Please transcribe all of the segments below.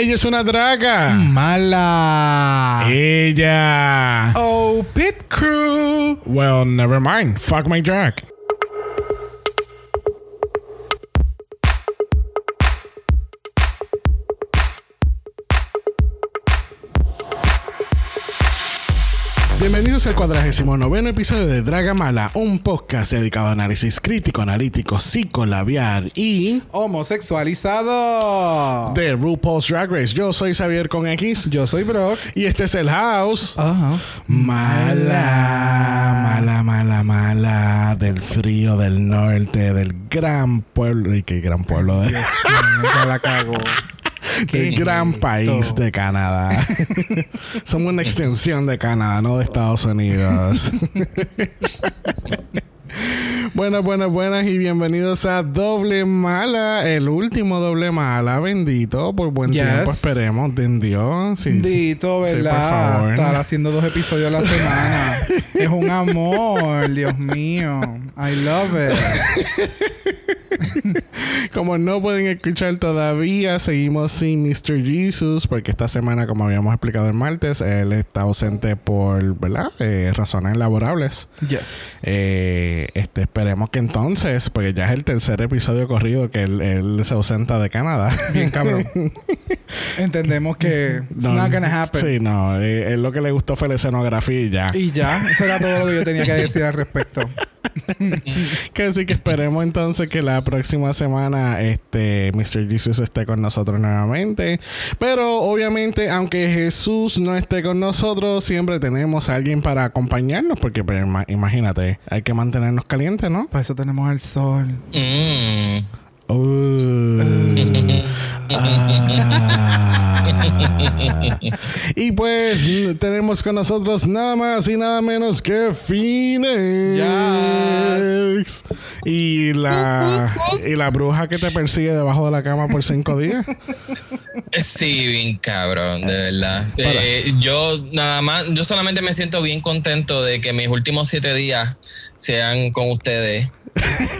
Ella es una draga. Mala. Ella. Oh, Pit Crew. Well, never mind. Fuck my drag. Bienvenidos al cuadragésimo noveno episodio de Dragamala, un podcast dedicado a análisis crítico, analítico, psicolabiar y Homosexualizado. de RuPaul's Drag Race. Yo soy Xavier con X Yo soy Brock. y este es el House. Ajá. Mala, mala, mala, mala del frío del norte, del gran pueblo, y qué gran pueblo, de, Ya la cago. Del gran país de Canadá. Somos una extensión de Canadá, no de Estados Unidos. Buenas, buenas, buenas y bienvenidos a Doble Mala, el último Doble Mala, bendito, por buen Yes. tiempo esperemos, de Dios. Sí, Dito, Sí, por ¿verdad? Estar haciendo dos episodios a la semana. es un amor, Dios mío. I love it. Como no pueden escuchar todavía, seguimos sin Mr. Jesus, porque esta semana, como habíamos explicado el martes, él está ausente por, ¿verdad? Eh, razones laborables. Yes. Eh, este, esperemos que entonces, porque ya es el tercer episodio corrido que él, él se ausenta de Canadá. Bien cabrón. Entendemos que it's No, not gonna happen. Sí, no, eh, él lo que le gustó fue la escenografía y ya. Y ya, eso era todo lo que yo tenía que decir al respecto. Que sí que esperemos entonces que la próxima semana este Mr. Jesus esté con nosotros nuevamente. Pero obviamente, aunque Jesús no esté con nosotros, siempre tenemos a alguien para acompañarnos. Porque pues, ima- imagínate, hay que mantenernos calientes, ¿no? Para eso tenemos el sol. Mm. Uh, ah. y pues tenemos con nosotros nada más y nada menos que Phoenix. Y la y la bruja que te persigue debajo de la cama por cinco días. Sí, bien cabrón, de verdad. Eh, yo nada más, yo solamente me siento bien contento de que mis últimos siete días sean con ustedes.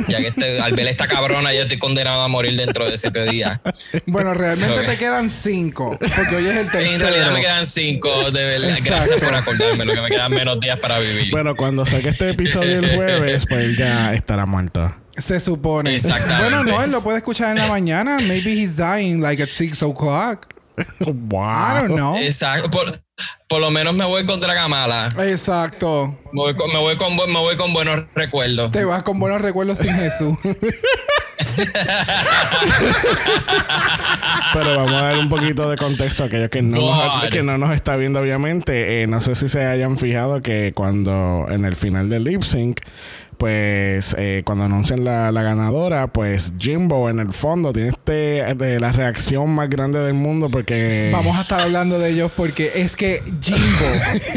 Ya que este, al ver esta cabrona, yo estoy condenado a morir dentro de siete días. Bueno, realmente te quedan cinco. Porque hoy es el tercero. En realidad me quedan cinco, de verdad. Exacto. Gracias por acordarme, lo que me quedan menos días para vivir. Bueno, cuando saque este episodio el jueves, pues ya estará muerto. Se supone. Exactamente. Bueno, no, él lo puede escuchar en la mañana. Maybe he's dying like at 6 o'clock. Wow. I don't know. Exacto. Por, por lo menos me voy con Dragamala. Exacto. Me voy con, me voy con, me voy con buenos recuerdos. Te vas con buenos recuerdos sin Jesús. Pero vamos a dar un poquito de contexto a aquellos que no, nos, que no nos está viendo, obviamente. Eh, no sé si se hayan fijado que cuando en el final del lip sync, pues eh, cuando anuncian la, la ganadora, pues Jimbo en el fondo tiene este eh, la reacción más grande del mundo porque Vamos a estar hablando de ellos porque es que Jimbo.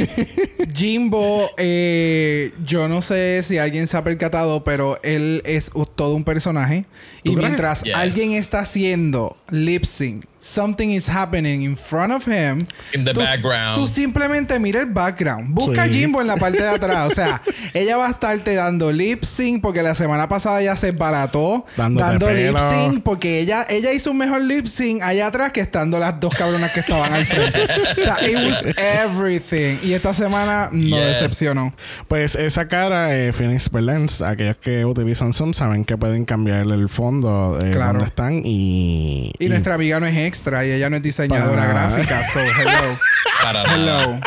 Jimbo, eh, yo no sé si alguien se ha percatado, pero él es todo un personaje. Y mientras Yes. alguien está haciendo lip sync, something is happening in front of him. In the tú, background. Tú simplemente mira el background. Busca a. Jimbo en la parte de atrás. O sea, ella va a estarte dando lip sync porque la semana pasada ya se barató Dándote dando lip pelo. sync porque ella, ella hizo un mejor lip sync allá atrás que estando las dos cabronas que estaban al frente. o sea, it was everything. Y esta semana no Yes. decepcionó. pues esa cara eh, Phoenix Berlens, aquellos que utilizan Zoom saben que pueden cambiar el fondo eh, Claro. donde están y, Y, nuestra amiga no es extra y ella no es diseñadora Para gráfica. So, hello. Para hello.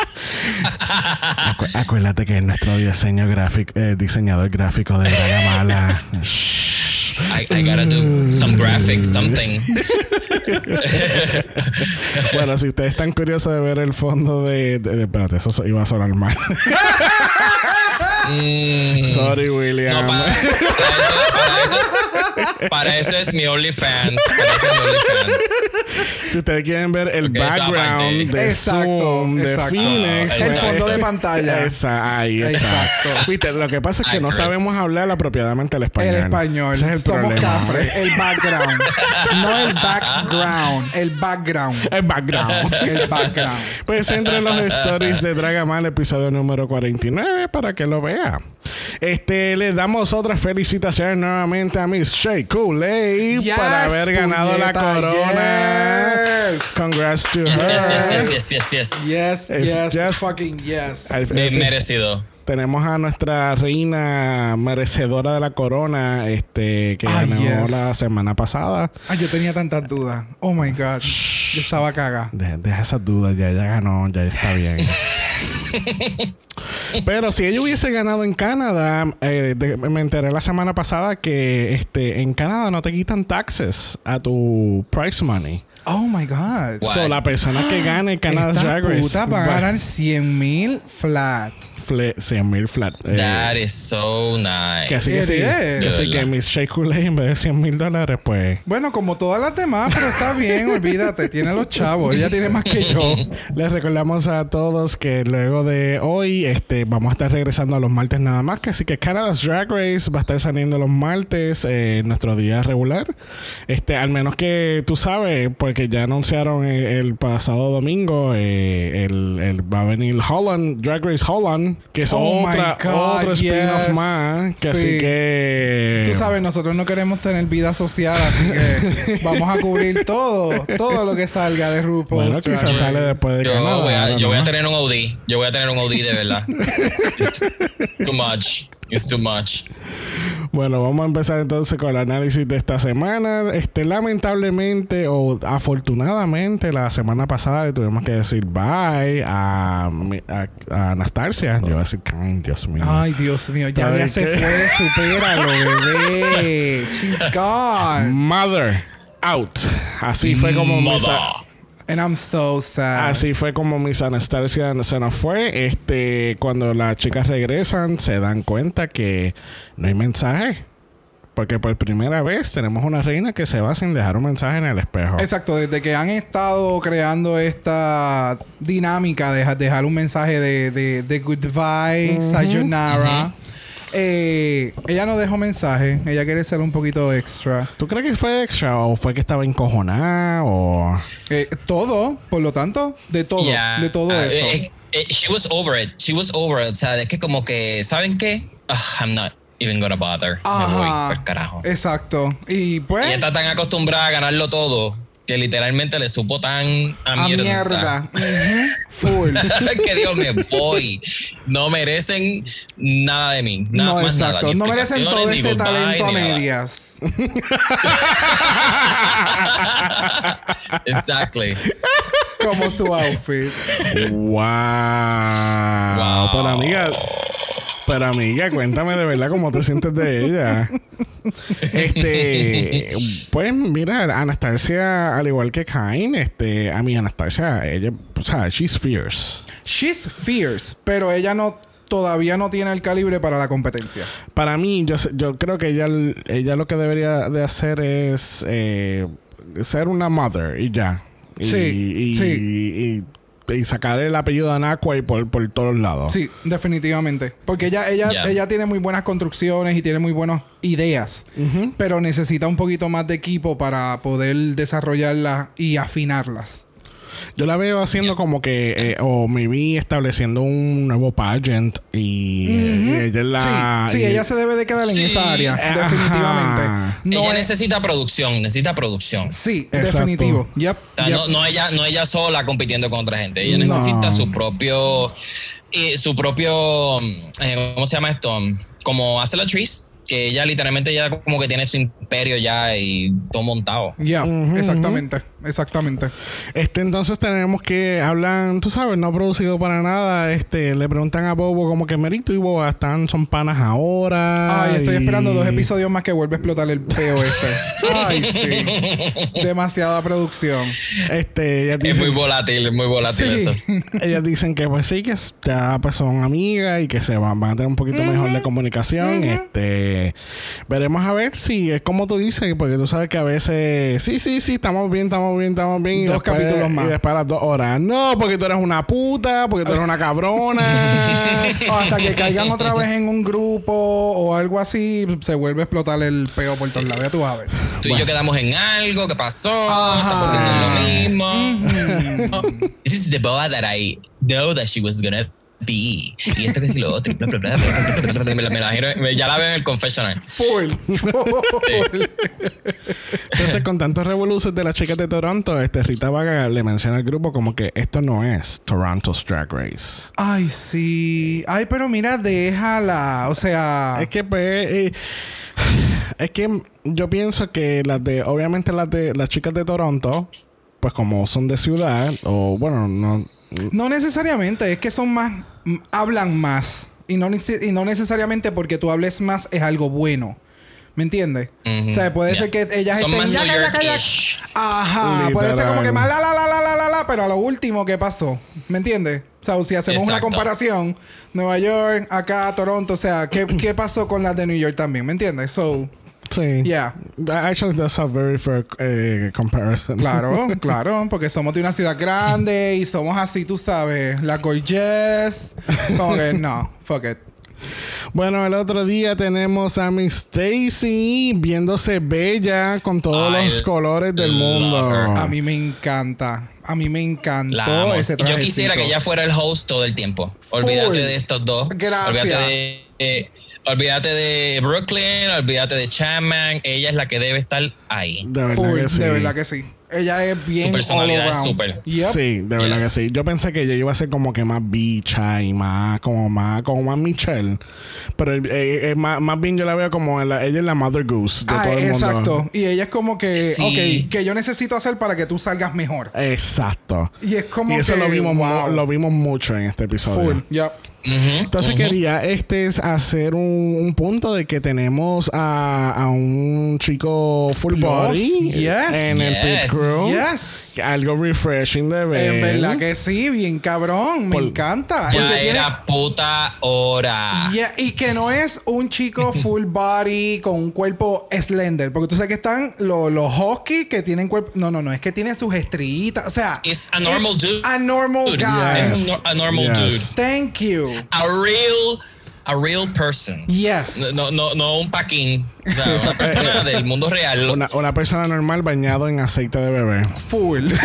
Acu- acuérdate que es nuestro diseño gráfico, eh, diseñador gráfico de Dragamala. I, I gotta do some graphics, something. bueno, si ustedes están curiosos de ver el fondo de, de- de- espérate, eso so- iba a sonar mal. Mm, Sorry, William. no, para, para eso, para, eso, para eso es mi OnlyFans. Para eso es mi OnlyFans. si ustedes quieren ver el Porque background de Exacto, Zoom de exacto. Phoenix, El El pues, fondo de pantalla. Esa, ahí está. Exacto. Viste, lo que pasa es que no Accurate. sabemos hablar apropiadamente el español. El español. Ese es el Somos problema. cafres. El background. no el background. El background. El background. El background. Pues entre los stories de Dragamal, episodio número 49, para que lo vea. Este, le damos otras felicitaciones nuevamente a Miss Shay Kool-Aid Yes, para haber ganado la puñeta, corona. yes. Congrats to Yes, her. yes, yes, yes, yes, yes, yes. Yes, Es yes, just- fucking yes. Al- Bien merecido. Tenemos a nuestra reina merecedora de la corona, este, que Ah, ganó yes. la semana pasada. Ay, yo tenía tantas dudas. Oh my god. Yo estaba caga. De- deja esas dudas, ya ella ganó, ya está bien. Pero si ella hubiese ganado en Canadá, eh, de- me enteré la semana pasada que este, en Canadá no te quitan taxes a tu prize money. Oh my god. What? So, la persona que gane Esta Drag Race puta va a ganar 100 mil flat. 100 mil flat. Eh, That is so nice. que así que sí, is. que así que Shea Kool-Aid en vez de 100 mil dólares, pues Bueno, como todas las demás, pero está bien, olvídate, tiene los chavos, ella tiene más que yo. Les recordamos a todos que luego de hoy este, vamos a estar regresando a los martes nada más. Que así que Canada's Drag Race va a estar saliendo los martes eh, en nuestro día regular. Este, al menos que tú sabes, porque ya anunciaron el, el pasado domingo, eh, el, el- va a venir Holland, Drag Race Holland, que es Oh otra, God, otro spin-off yes. más. Que así Sí. que... Tú sabes, nosotros no queremos tener vida social, así que vamos a cubrir todo, todo lo que salga de RuPaul's Bueno, quizás Race. sale después de Yo Canadá. voy, a, yo voy a tener un OD. Yo voy a tener un OD de verdad. It's too much. It's too much. Bueno, vamos a empezar entonces con el análisis de esta semana. Este, lamentablemente o afortunadamente, la semana pasada le tuvimos que decir bye a, mi- a- a Anastasia. Yo iba a decir, "Ay, Dios mío. Ay, Dios mío, ya, ¿Sabe ya se qué? fue, supéralo, bebé. She's gone. Mother out. Así fue como Mother. And I'm so sad. así fue como mis Anastasia se nos fue. Este, cuando las chicas regresan, se dan cuenta que no hay mensaje. Porque por primera vez tenemos una reina que se va sin dejar un mensaje en el espejo. Exacto, desde que han estado creando esta dinámica de deja- dejar un mensaje de, de, de goodbye, sayonara, eh, ella no dejó mensaje, ella quiere ser un poquito extra. ¿Tú crees que fue extra o fue que estaba encojonada o...? Eh, todo, por lo tanto, de todo, Yeah. de todo Ah, eso. eh, eh, she was over it. She was over it. O sea, es que como que, ¿saben qué? Ugh, I'm not even gonna bother. Me voy Ajá. por carajo. Exacto. Y pues, Ella está tan acostumbrada a ganarlo todo que literalmente le supo tan a, a mierda. mierda. Full. que Dios me voy. No merecen nada de mí. Nada no, más nada. exacto. No merecen todo este goodbye, talento a medias. Exactly. Como su outfit. ¡Wow! Wow. Pero amiga... Pero amiga, cuéntame de verdad cómo te sientes de ella. Este... Pues mira, Anastasia, al igual que Kain, este... A mí Anastasia, ella... O sea, she's fierce. She's fierce, pero ella no todavía no tiene el calibre para la competencia. Para mí, yo, yo creo que ella, ella lo que debería de hacer es eh, ser una mother y ya. Y, Sí, y, sí. y- y sacar el apellido de Anaqua y por, por todos lados. Sí, definitivamente. Porque ella, ella, Ya. ella tiene muy buenas construcciones y tiene muy buenas ideas. Pero necesita un poquito más de equipo para poder desarrollarlas y afinarlas. Yo la veo haciendo como que, eh, o me vi estableciendo un nuevo pageant y, y ella es la. sí, sí, y- ella se debe de quedar en esa área. Ajá. Definitivamente. No ella es- necesita producción, necesita producción. Sí, Exacto. definitivo. Yep, O sea, yep. no, no ella, no ella sola compitiendo con otra gente. Ella No. necesita su propio, y su propio, eh, ¿cómo se llama esto? Como hace la Tris, que ella literalmente ya como que tiene su imperio ya y todo montado. Ya, exactamente. Exactamente. Este, entonces tenemos que hablan, tú sabes, no producido para nada. Este, le preguntan a Bobo como que Merito y Boba están, son panas ahora. Ay, estoy y- esperando dos episodios más que vuelve a explotar el peo este. Ay, sí. Demasiada producción. Este, ellas Es dicen, muy volátil, es muy volátil eso. ellas dicen que pues sí, que ya pues son amigas y que se van, van a tener un poquito mejor de comunicación. Este, veremos a ver si es como tú dices, porque tú sabes que a veces, sí, sí, sí, estamos bien, estamos bien, estamos bien. y Dos después- capítulos más. Y después a las dos horas, no, porque tú eres una puta, porque tú eres una cabrona. O hasta que caigan otra vez en un grupo o algo así, se vuelve a explotar el peo por todos lados. Ya tú vas a ver. Tú y yo quedamos en algo, ¿qué pasó? Ajá. Estamos haciendo lo mismo. Oh, This is the boa that I know that she was gonna Y esto que si lo otro. bla, bla, bla, bla, bla, bla, bla, me la- me la imagino- me- ya la veo en el confessional. Full. Full. Entonces, con tantos revoluciones de las chicas de Toronto, este Rita Vaga le menciona al grupo como que esto no es Toronto's Drag Race. Ay, sí. Ay, pero mira, déjala. O sea. Es que, pues, eh, es que yo pienso que las de, obviamente las de las chicas de Toronto, pues como son de ciudad, o bueno, no. No necesariamente, es que son más. hablan más. Y no, y no necesariamente porque tú hables más es algo bueno. ¿Me entiendes? O sea, puede ser que ellas Son estén. ya. Ajá. Puede ser como que más la, la, la, la, la, la, la, pero a lo último, ¿qué pasó? ¿Me entiendes? O sea, si hacemos una comparación, Nueva York, acá, Toronto, o sea, ¿qué, qué pasó con las de New York también? ¿Me entiendes? So, Sí. Yeah. Actually, that's a very fair eh, comparison. Claro, claro, porque somos de una ciudad grande y somos así, tú sabes, la gorgeous. Como que no, fuck it. Bueno, el otro día tenemos a Miss Stacy viéndose bella con todos I los colores del mundo. her. A mí me encanta. A mí me encantó ese Yo quisiera trajecito. que ella fuera el host todo el tiempo. Olvídate Full. de estos dos. Gracias. Olvídate de, eh, olvídate de Brooklyn, olvídate de Chapman. Ella es la que debe estar ahí. De verdad Full, que sí. de verdad que sí. Ella es bien Su personalidad all es súper. Yep. Sí, de verdad Yes. que sí. Yo pensé que ella iba a ser como que más bicha y más, como más, como más Michelle. Pero eh, eh, más, más bien yo la veo como la- ella es la Mother Goose de Ah, todo el mundo. exacto. Y ella es como que, Sí. ok, que yo necesito hacer para que tú salgas mejor. Exacto. Y es como y eso que, lo vimos wow. lo vimos mucho en este episodio. Full, yep. Entonces quería este es hacer un, un punto de que tenemos a, a un chico full body yes. en el pit Yes. crew. Yes. Algo refreshing de ver. En verdad que sí, bien cabrón. Me Por- encanta. Ya Porque tiene- era puta hora. Yeah, y que no es un chico full body con un cuerpo slender. Porque tú sabes que están los, los husky que tienen cuerpo. No, no, no. Es que tiene sus estrellitas. O sea. It's a normal dude. A normal guy. Es un no- a normal Yes. dude. Thank you. A real, a real person. Yes. No, no, no un paquín. O sea, una persona del mundo real. Una, una persona normal bañado en aceite de bebé. Full.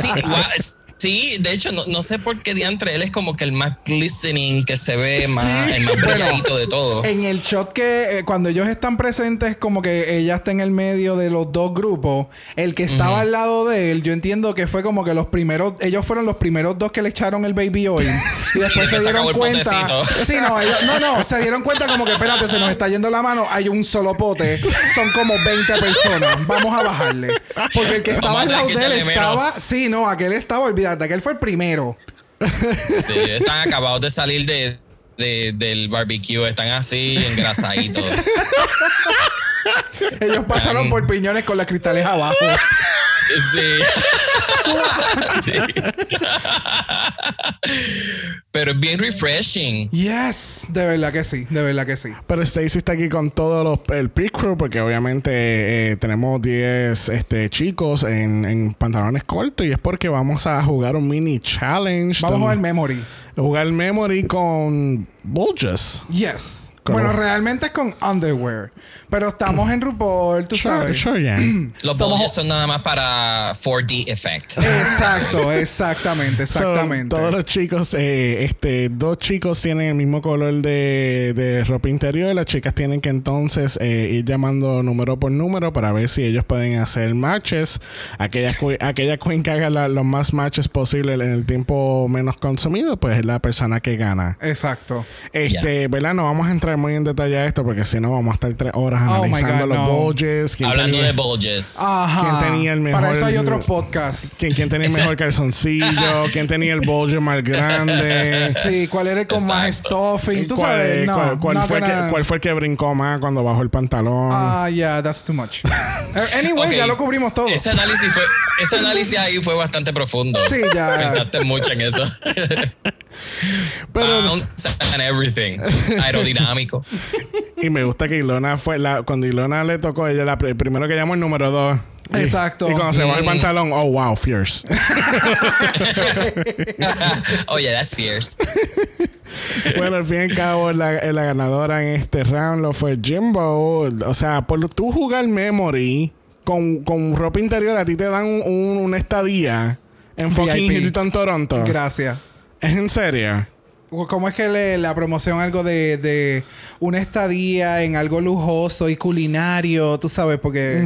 Sí, gua- sí, de hecho, no, no sé por qué diantre él es como que el más glistening que se ve, más, Sí. el más brilladito de todo. En el shot que eh, cuando ellos están presentes, como que ella está en el medio de los dos grupos. El que estaba al lado de él, yo entiendo que fue como que los primeros, ellos fueron los primeros dos que le echaron el baby oil. Y después se dieron cuenta. Sí, no, ellos- no, no, se dieron cuenta como que espérate, se nos está yendo la mano. Hay un solo pote. Son como 20 personas. Vamos a bajarle. Porque el que estaba al lado de él estaba. Sí, no, aquel estaba, olvídate, aquel fue el primero. Sí, están acabados de salir de, de- del barbecue, están así engrasaditos. Ellos pasaron por piñones con las cristales abajo. Sí. Sí. Pero es bien refreshing. Yes, de verdad que sí, de verdad que sí. Pero Stacy está aquí con todo los, el pit crew porque obviamente eh, tenemos 10 este, chicos en, en pantalones cortos y es porque vamos a jugar un mini challenge. Vamos a jugar Memory. jugar memory con bulges. Yes. Bueno, realmente es con underwear. Pero estamos en RuPaul, tú Sure, sabes. sure, yeah. Los Somos- bulges son nada más para 4D effect. Exacto, exactamente, So, exactamente. todos los chicos, eh, este, dos chicos tienen el mismo color de, de ropa interior. Las chicas tienen que entonces eh, ir llamando número por número para ver si ellos pueden hacer matches. Aquella, que- aquella queen que haga la- los más matches posibles en el tiempo menos consumido, pues es la persona que gana. Exacto. Este, ¿verdad? No vamos a entrar muy en detalle a esto porque si no vamos a estar tres horas Oh analizando God, los no. bulges. quién Hablando tenía- de bulges. Ajá. ¿Quién tenía el mejor- Para eso hay otros podcasts. ¿Quién, quién tenía el mejor calzoncillo? ¿Quién tenía el bulge más grande? Sí, ¿cuál era el con más Exacto. stuffing? Tú ¿Cuál, sabes, no. cuál- fue gonna- que, cuál fue el que brincó más cuando bajó el pantalón? Ah, yeah, that's too much. Eh, anyway, ya lo cubrimos todo. Ese análisis, fue, ese análisis ahí fue bastante profundo. Sí, ya. Pensaste mucho en eso. Pero, Bounce and everything. Aerodinámico. y me gusta que Ilona fue la, cuando Ilona le tocó, ella la pr- primero que llamó el número dos. Y- Exacto. Y, cuando se baja el Mm. pantalón, oh wow, fierce. oh, yeah, that's fierce. bueno, al fin y al cabo, la, la ganadora en este round lo fue Jimbo. O sea, por tú jugar Memory con, con ropa interior, a ti te dan un- una estadía en fucking. Hilton, Toronto. Gracias. ¿Es en serio? ¿Cómo es que le, la promoción algo de, de una estadía en algo lujoso y culinario? Tú sabes, porque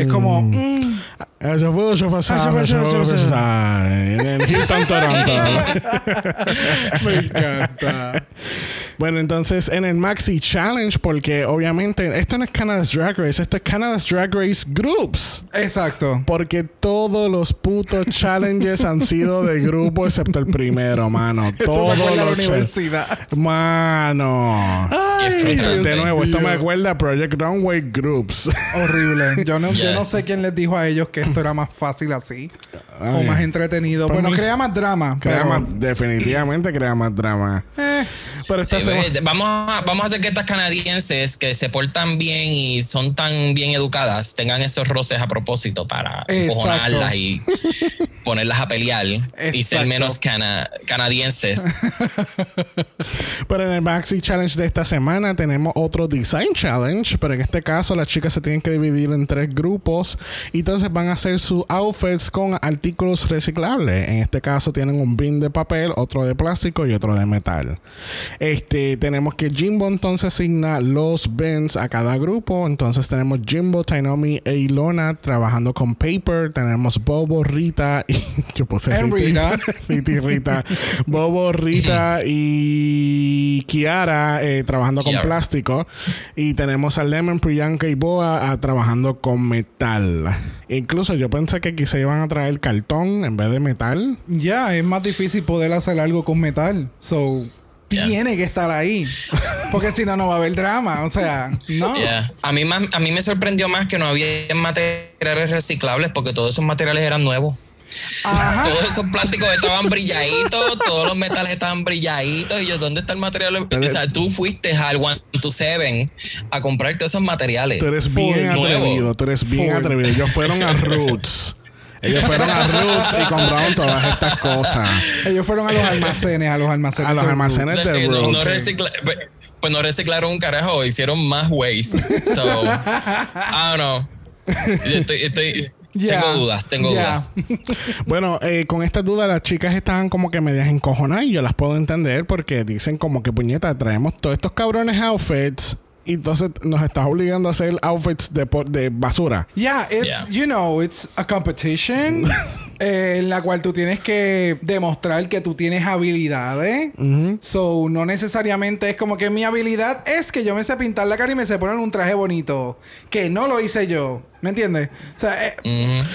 es como... mm, Eso fue, eso fue, eso fue, eso fue, eso fue, en Houston, Toronto. me encanta. Bueno, entonces en el Maxi Challenge, porque obviamente esto no es Canada's Drag Race, esto es Canada's Drag Race Groups. Exacto. Porque todos los putos challenges han sido de grupo excepto el primero, mano. Todos la los cha- universidad. Mano. De nuevo, esto me acuerda a Project Runway Groups. Horrible. Yo no, yo no sé quién les dijo a ellos que esto era más fácil así. o más entretenido. Para bueno, mí- crea más drama. Crea pero, más, definitivamente crea más drama. eh, Pero Sí, vamos, a, vamos a hacer que estas canadienses que se portan bien y son tan bien educadas tengan esos roces a propósito para empujonarlas y ponerlas a pelear y ser menos cana- canadienses. Pero en el Maxi Challenge de esta semana tenemos otro Design Challenge, pero en este caso las chicas se tienen que dividir en tres grupos y entonces van a hacer sus outfits con artículos reciclables. En este caso tienen un bin de papel, otro de plástico y otro de metal. Este, tenemos que Jimbo entonces asigna los bins a cada grupo. Entonces tenemos Jimbo, Tainomi e Ilona trabajando con paper. Tenemos Bobo, Rita y yo puse Rita. Rita. Rita y Rita. Bobo, Rita y Kiara eh, trabajando con plástico. Y tenemos a Lemon, Priyanka y Boa ah, trabajando con metal. Incluso yo pensé que quizá iban a traer cartón en vez de metal. ya, es más difícil poder hacer algo con metal. So, tiene que estar ahí. Porque si no, no va a haber drama. O sea, no. Yeah. A, mí más, a mí me sorprendió más que no había materiales reciclables porque todos esos materiales eran nuevos. Ajá. Todos esos plásticos estaban brilladitos, todos los metales estaban brilladitos. Y yo, ¿dónde está el material? O sea, tú fuiste al One to Seven a comprar todos esos materiales. Tú eres bien nuevo. atrevido, tú eres bien atrevido. Ellos fueron a Roots. Ellos fueron a Roots y compraron todas estas cosas. Ellos fueron a los almacenes, a los almacenes. A los de almacenes de no, no Roots. recicla- pues no reciclaron un carajo, hicieron más waste. So, I don't know. Yo estoy, estoy- Ya. Tengo dudas, tengo Ya. dudas. Bueno, eh, con estas dudas las chicas estaban como que medias encojonadas y yo las puedo entender porque dicen como que puñeta, traemos todos estos cabrones outfits y entonces nos estás obligando a hacer outfits de, por- de basura. Yeah, it's, Yeah. you know, it's a competition eh, en la cual tú tienes que demostrar que tú tienes habilidades. So, no necesariamente es como que mi habilidad es que yo me sé pintar la cara y me sé poner un traje bonito. Que no lo hice yo. ¿Me entiendes? O sea, eh,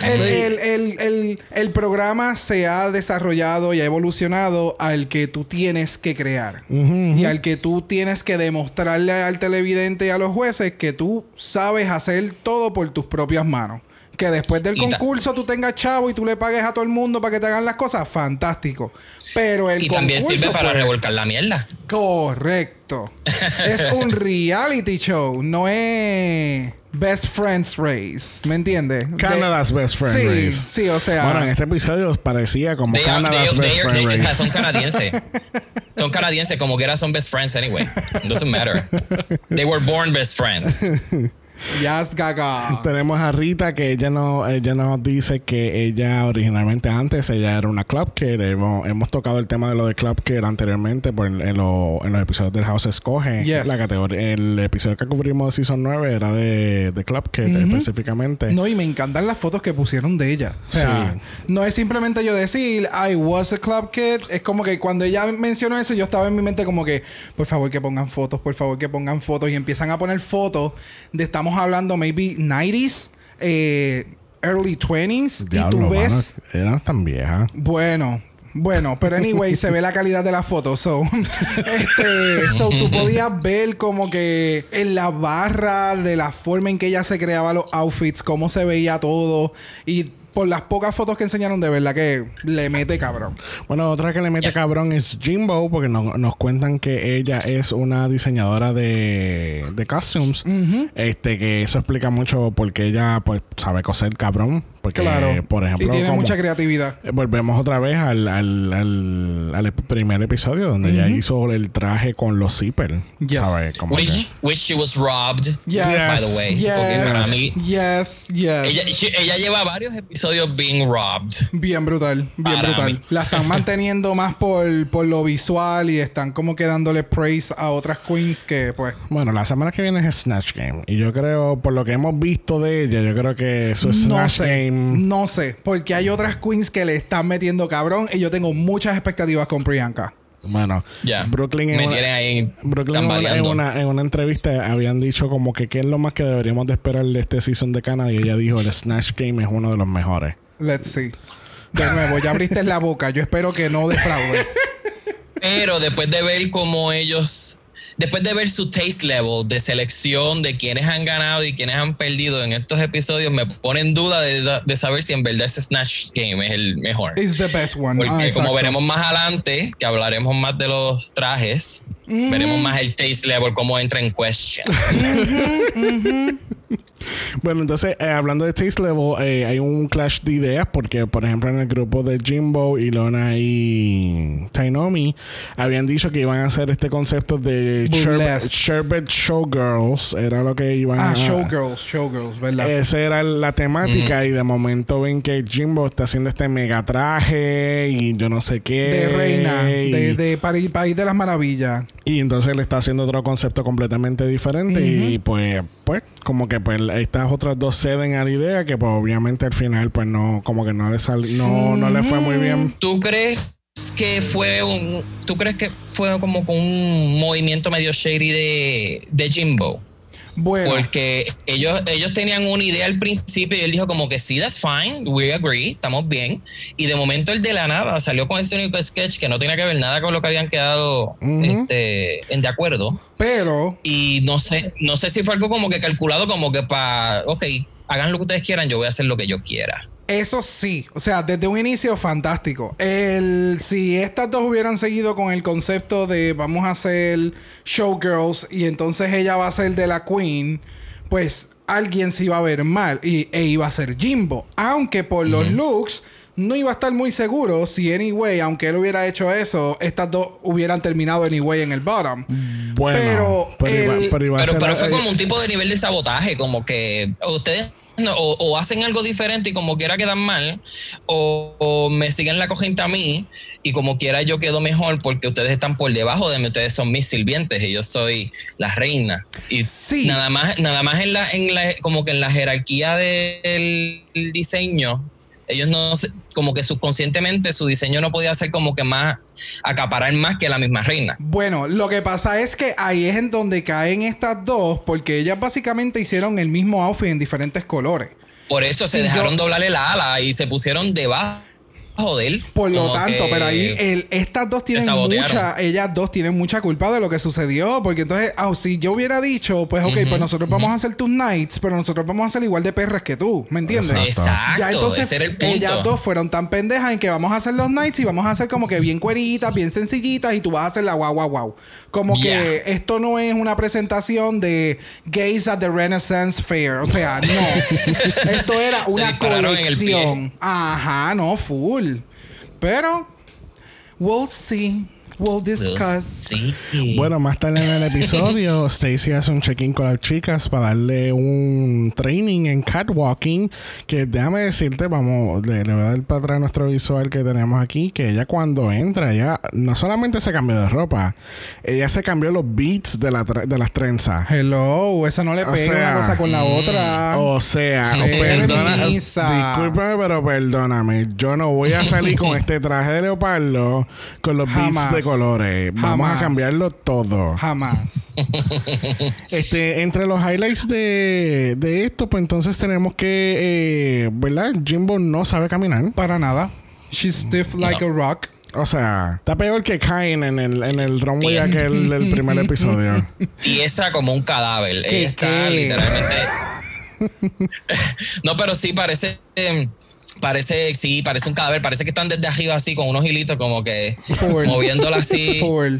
el- el- el- el programa se ha desarrollado y ha evolucionado al que tú tienes que crear. Y al que tú tienes que demostrarle al televidente y a los jueces que tú sabes hacer todo por tus propias manos. Que después del concurso tú tengas chavo y tú le pagues a todo el mundo para que te hagan las cosas, fantástico. Pero el Y también concurso, sirve para pues, revolcar la mierda. Correcto. es un reality show, no es Best Friends Race. ¿Me entiendes? De- Canada's Best Friend sí, Race. Sí, o sea. Bueno, en este episodio parecía como They are- Canada's they- Best they are- Friend they- o sea, Race. son canadienses. son canadienses, como quiera son best friends anyway. It doesn't matter. They were born best friends. Yes, Gaga. Tenemos a Rita que ella no, ella nos dice que ella originalmente antes ella era una club kid. Hemos, hemos tocado el tema de lo de club kid anteriormente por, en, lo- en los episodios del House Escoge. Yes. La categoría, el episodio que cubrimos de Season 9 era de, de club kid específicamente. No, y me encantan las fotos que pusieron de ella. O sea, Sí. no es simplemente yo decir, I was a club kid. Es como que cuando ella mencionó eso, yo estaba en mi mente como que, por favor que pongan fotos, por favor que pongan fotos. Y empiezan a poner fotos de, estamos hablando, maybe 90s, eh, early 20s. Diablo, y tú ves. mano, eran tan viejas. Bueno, bueno, pero anyway, se ve la calidad de la foto. So, este, so tú podías ver como que en la barra de la forma en que ella se creaba los outfits, cómo se veía todo. Y por las pocas fotos que enseñaron, de verdad que le mete cabrón. Bueno, otra que le mete cabrón es Jimbo, porque no- nos cuentan que ella es una diseñadora de, de costumes. Este, que eso explica mucho porque ella pues sabe coser cabrón. Porque, Claro. por ejemplo, y tiene como- mucha creatividad. eh, Volvemos otra vez al, al, al, al primer episodio donde ella hizo el traje con los zippers. Yes. ¿Sabes? Como que- Which, which she was robbed, Yes. by the way. Porque para mí, Yes, yes. ella, she- ella lleva varios episodios being robbed. Bien brutal, bien Para brutal. mí. La están manteniendo más por, por lo visual y están como que dándole praise a otras queens que pues Bueno, la semana que viene es Snatch Game. Y yo creo, por lo que hemos visto de ella, yo creo que su no Snatch sé, Game. No sé, porque hay otras queens que le están metiendo cabrón y yo tengo muchas expectativas con Priyanka. Bueno, Ya. Brooklyn en Me una- ahí Brooklyn en una, en una entrevista habían dicho como que qué es lo más que deberíamos de esperar de este season de Canadá y ella dijo el Snatch Game es uno de los mejores. Let's see. De nuevo, ya abriste la boca. Yo espero que no defraude. Pero después de ver cómo ellos, después de ver su taste level de selección de quienes han ganado y quienes han perdido en estos episodios, me pone en duda de, de saber si en verdad ese Snatch Game es el mejor. It's the best one. Porque Ah, como veremos más adelante, que hablaremos más de los trajes, veremos más el taste level, cómo entra en question. Bueno, entonces, eh, hablando de Taste Level, eh, hay un clash de ideas porque, por ejemplo, en el grupo de Jimbo, Ilona y Tainomi habían dicho que iban a hacer este concepto de Sherbet, Showgirls. Era lo que iban Ah, a... Showgirls, Showgirls, ¿verdad? Esa era la temática y de momento ven que Jimbo está haciendo este mega traje y yo no sé qué. de reina, y, de, de París, País de las Maravillas. y entonces le está haciendo otro concepto completamente diferente y pues, pues, como que pues estas otras dos ceden a la idea que pues obviamente al final pues no, como que no le sal, no, no le fue muy bien. ¿Tú crees que fue un, tú crees que fue como con un movimiento medio shady de, de Jimbo? Bueno, Porque ellos, ellos tenían una idea al principio y él dijo como que sí, that's fine, we agree, estamos bien. Y de momento él de la nada salió con ese único sketch que no tenía que ver nada con lo que habían quedado este, en de acuerdo. pero Y no sé, no sé si fue algo como que calculado como que para, ok, hagan lo que ustedes quieran, yo voy a hacer lo que yo quiera. Eso sí, o sea, desde un inicio fantástico. El, si estas dos hubieran seguido con el concepto de vamos a hacer showgirls y entonces ella va a ser de la queen, pues alguien se iba a ver mal y, e iba a ser Jimbo. Aunque por los looks no iba a estar muy seguro si anyway, aunque él hubiera hecho eso, estas dos hubieran terminado anyway en el bottom. Bueno, Pero pero, iba, pero iba Pero, ser- pero fue como un tipo de nivel de sabotaje, como que ustedes no, o, o hacen algo diferente y como quiera quedan mal, o, o me siguen la corriente a mí y como quiera yo quedo mejor porque ustedes están por debajo de mí, ustedes son mis sirvientes y yo soy la reina. Y Sí. nada más, nada más en la, en la, como que en la jerarquía del diseño, ellos no como que subconscientemente su diseño no podía ser como que más acaparar más que la misma reina. Bueno, lo que pasa es que ahí es en donde caen estas dos, porque ellas básicamente hicieron el mismo outfit en diferentes colores. Por eso se dejaron yo- doblarle la ala y se pusieron debajo de él. Por lo tanto, pero ahí el- estas dos tienen mucha, ellas dos tienen mucha culpa de lo que sucedió, porque entonces, ah, si yo hubiera dicho, pues ok, pues nosotros vamos a hacer tus nights, pero nosotros vamos a ser igual de perras que tú, ¿me entiendes? Exacto. Ya entonces ese era el punto. ellas dos fueron tan pendejas en que vamos a hacer los nights y vamos a hacer como que bien cueritas, bien sencillitas y tú vas a hacer la guau guau guau. Como que esto no es una presentación de gays at the Renaissance Fair, o sea, no. esto era una colección. Ajá, no, full. Pero we'll see. We'll discuss. Sí. Bueno, más tarde en el episodio, Stacy hace un check-in con las chicas para darle un training en catwalking. Que déjame decirte, vamos, le, le voy a dar para atrás nuestro visual que tenemos aquí. Que ella cuando entra, ella no solamente se cambió de ropa, ella se cambió los beats de, la de las trenzas. Hello, esa no le O pega sea, una cosa con la otra. O sea, perdona, discúlpame, pero perdóname. Yo no voy a salir con este traje de leopardo con los beats Jamás. de colores. Vamos Jamás. a cambiarlo todo. Jamás. Este, entre los highlights de, de esto, pues entonces tenemos que, eh, ¿verdad? Jimbo no sabe caminar. Para nada. She's stiff like a rock. O sea, está peor que Kain en el, en el runway es- aquel del primer episodio. Y esa como un cadáver. ¿Qué, Ella está qué? literalmente. no, pero sí parece. eh, Parece, sí, parece un cadáver. Parece que están desde arriba así con unos hilitos como que Full. moviéndola así. Full.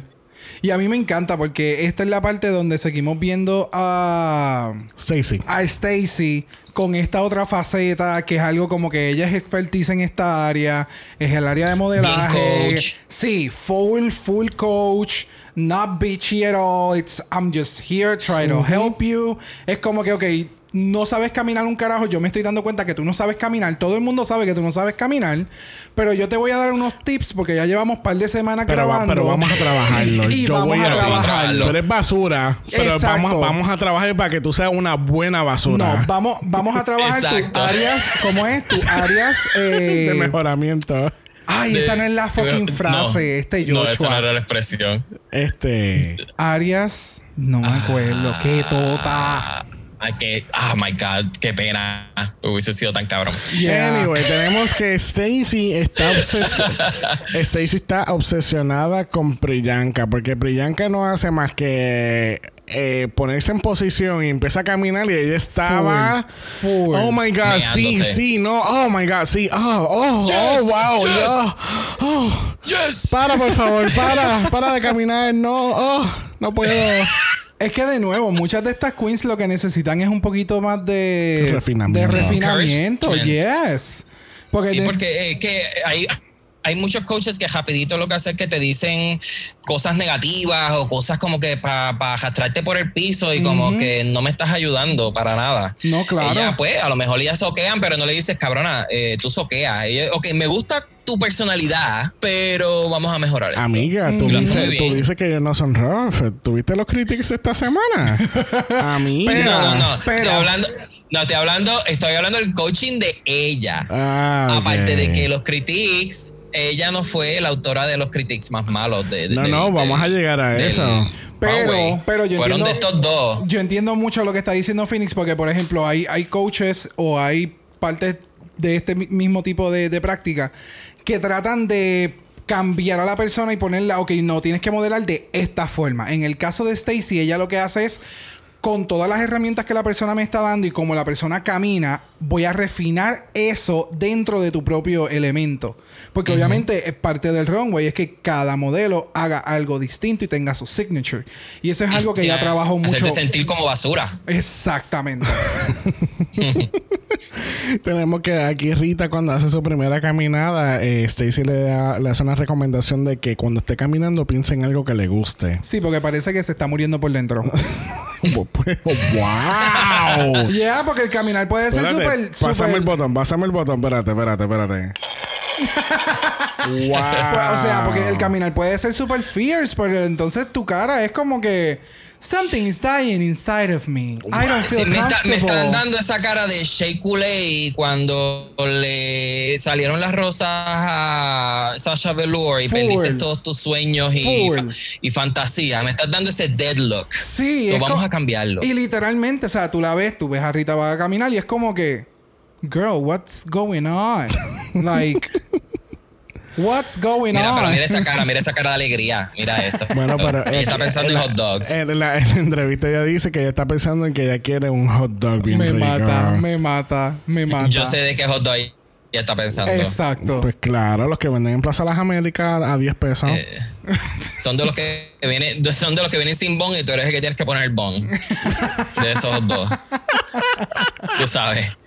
Y a mí me encanta porque esta es la parte donde seguimos viendo a, Stacy. a Stacy con esta otra faceta que es algo como que ella es expertise en esta área, es el área de modelaje. coach. Sí, full, full coach, not bitchy at all. It's I'm just here trying to help you. Es como que, ok, no sabes caminar un carajo. Yo me estoy dando cuenta que tú no sabes caminar. Todo el mundo sabe que tú no sabes caminar. Pero yo te voy a dar unos tips porque ya llevamos un par de semanas Pero, va- grabando. pero vamos a trabajarlo. Y Yo vamos voy a a trabajarlo. Tú eres basura, pero vamos, vamos a trabajar para que tú seas una buena basura. No, vamos, vamos a trabajar tus áreas, ¿cómo es? Tus áreas eh, de mejoramiento. Ay, esa no es la fucking No, frase, este No, Joshua. esa no era la expresión. Este. Arias, no me acuerdo. Qué tota. Ay, que, oh my god, qué pena. Hubiese sido tan cabrón. Yeah. Anyway, tenemos que Stacy está obsesionada. Stacy está obsesionada con Priyanka. Porque Priyanka no hace más que eh, ponerse en posición y empieza a caminar y ella estaba. Full, full. Oh my god, sí, Meándose. sí, no. Oh my god, sí. Oh, oh, Yes, oh, wow. yes. yeah. Oh. Yes. Para, por favor, para, para de caminar. No, oh, no puedo. Es que de nuevo, muchas de estas queens lo que necesitan es un poquito más de Refinamiento. De refinamiento, yes. Porque, Y porque eh, que hay, hay muchos coaches que rapidito lo que hacen es que te dicen cosas negativas o cosas como que para arrastrarte por el piso y como que no me estás ayudando para nada. No, claro. Ella, pues, a lo mejor ellas soquean, pero no le dices, cabrona, eh, tú soqueas. Ella, ok, me gusta tu personalidad, pero vamos a mejorar esto. Amiga, tú, dices, tú dices que ellos no son rough. ¿Tuviste los critics esta semana? Amiga. Pero- No, no, no. Pero- Estoy hablando, no, estoy hablando, estoy hablando del coaching de ella. Ah, Aparte de que los critiques, ella no fue la autora de los critiques más malos. De, de- No, del- no, vamos del- a llegar a del eso. Pero- pero yo Fueron entiendo- de estos dos. yo entiendo mucho lo que está diciendo Phoenix, porque por ejemplo, hay, hay coaches o hay partes de este mi- mismo tipo de, de práctica que tratan de cambiar a la persona y ponerla, ok, no, tienes que modelar de esta forma. En el caso de Stacy, ella lo que hace es con todas las herramientas que la persona me está dando y como la persona camina, voy a refinar eso dentro de tu propio elemento. Porque obviamente es parte del runway, es que cada modelo haga algo distinto y tenga su signature. Y eso es algo que Sí, ya trabajó mucho. Hacerte sentir como basura. Exactamente. Tenemos que aquí Rita cuando hace su primera caminada, eh, Stacy le, da- le hace una recomendación de que cuando esté caminando piense en algo que le guste. Sí, porque parece que se está muriendo por dentro. Pues, ¡Wow! Ya, porque el caminar puede ser súper. Pásame súper- el botón, pásame el botón. Espérate, espérate, espérate. ¡Wow! Pues, O sea, porque el caminar puede ser súper fierce, pero entonces tu cara es como que. Something is dying inside of me. I don't Sí, feel me, está- me están dando esa cara de Shea Coulee cuando le salieron las rosas a Sasha Velour y Full. perdiste todos tus sueños y, y fantasías. Me estás dando ese dead look. Sí, So, vamos a cambiarlo. Y literalmente, o sea, tú la ves, tú ves a Rita va a caminar y es como que, girl, what's going on? like, what's going Mira, on? pero mira esa cara, mira esa cara de alegría. Mira eso. Bueno, pero Ella está pensando en la- hot dogs. En la, en la entrevista ella dice que ella está pensando en que ella quiere un hot dog bien me rico. mata, me mata, me mata. Yo sé de qué hot dog ella está pensando. Exacto. Pues claro, los que venden en Plaza Las Américas a 10 pesos. Eh, son de los que vienen, son de los que vienen sin bon y tú eres el que tienes que poner el bon. De esos dos. Tú sabes.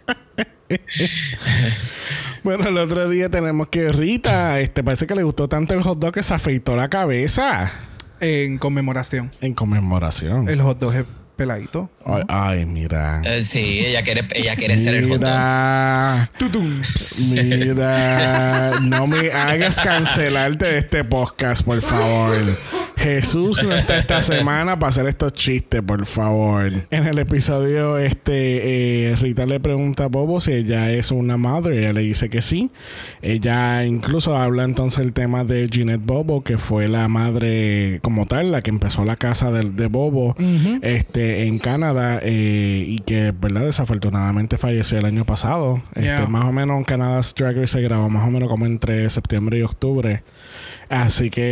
Bueno, el otro día tenemos que Rita, este, parece que le gustó tanto el hot dog que se afeitó la cabeza En conmemoración. en conmoración. El hot dog es peladito. Ay, ay, mira. Eh, sí, ella quiere, ella quiere ser el hot dog. Mira, Tutum. mira, no me hagas cancelarte de este podcast, por favor. Jesús no está esta semana para hacer estos chistes, por favor. En el episodio, este, eh, Rita le pregunta a Bobo si ella es una madre. Ella le dice que sí. Ella incluso habla entonces el tema de Ginette Bobo, que fue la madre como tal, la que empezó la casa de, de Bobo este, en Canadá eh, y que, ¿verdad? Desafortunadamente falleció el año pasado. Este. Más o menos Canada's Drag Race se grabó más o menos como entre septiembre y octubre. Así que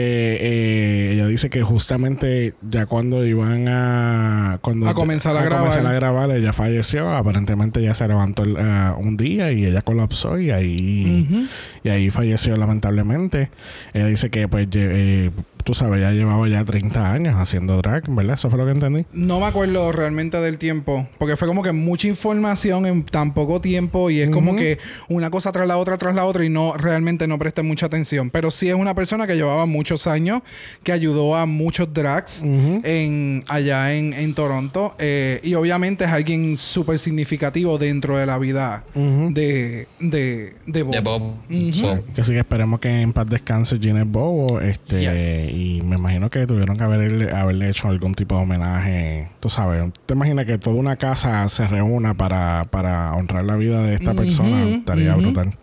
eh, ella dice que justamente ya cuando iban a cuando A comenzar a grabar. comenzar a grabar, ella falleció. Aparentemente ya se levantó el- ah, un día y ella colapsó y ahí y ahí falleció lamentablemente. Ella dice que pues eh, tú sabes, ya llevaba ya 30 años haciendo drag, ¿verdad? Eso fue lo que entendí. No me acuerdo realmente del tiempo, porque fue como que mucha información en tan poco tiempo y es como que una cosa tras la otra, tras la otra y no realmente no presté mucha atención. Pero sí es una persona que llevaba muchos años, que ayudó a muchos drags en, allá en, Toronto eh, y obviamente es alguien súper significativo dentro de la vida de, de, de Bob. Que sí que esperemos que en paz descanse Ginette Bobo. Este, Y me imagino que tuvieron que haberle, haberle hecho algún tipo de homenaje. Tú sabes, te imaginas que toda una casa se reúna para, para honrar la vida de esta persona. Estaría brutal.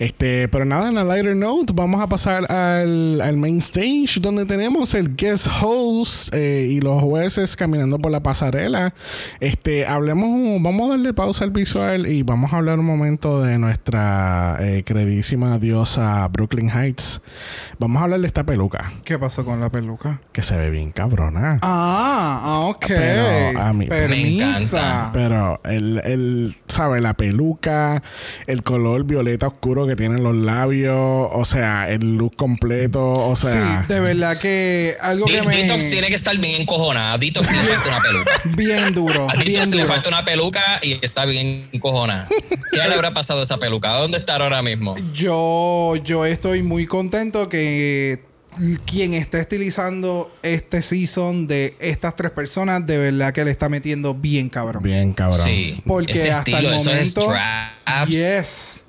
Este, pero nada, en la lighter note, vamos a pasar al, al main stage donde tenemos el guest host eh, y los jueces caminando por la pasarela. Este, hablemos, vamos a darle pausa al visual y vamos a hablar un momento de nuestra eh, queridísima diosa Brooklyn Heights. Vamos a hablar de esta peluca. ¿Qué pasó con la peluca? Que se ve bien cabrona. Ah, ah ok. Pero a mí me encanta. Pero el, el, ¿sabe? La peluca, el color violeta oscuro que tienen los labios, o sea, el look completo, o sea. Sí, de verdad que algo que me. Detox tiene que estar bien encojonada. A Detox le falta una peluca. Bien duro. A Detox le falta una peluca y está bien encojonada. ¿Qué le habrá pasado a esa peluca? ¿Dónde está ahora mismo? Yo, yo estoy muy contento que quien está estilizando este season de estas tres personas, de verdad que le está metiendo bien cabrón. Bien cabrón. Sí. Porque hasta el momento. yes.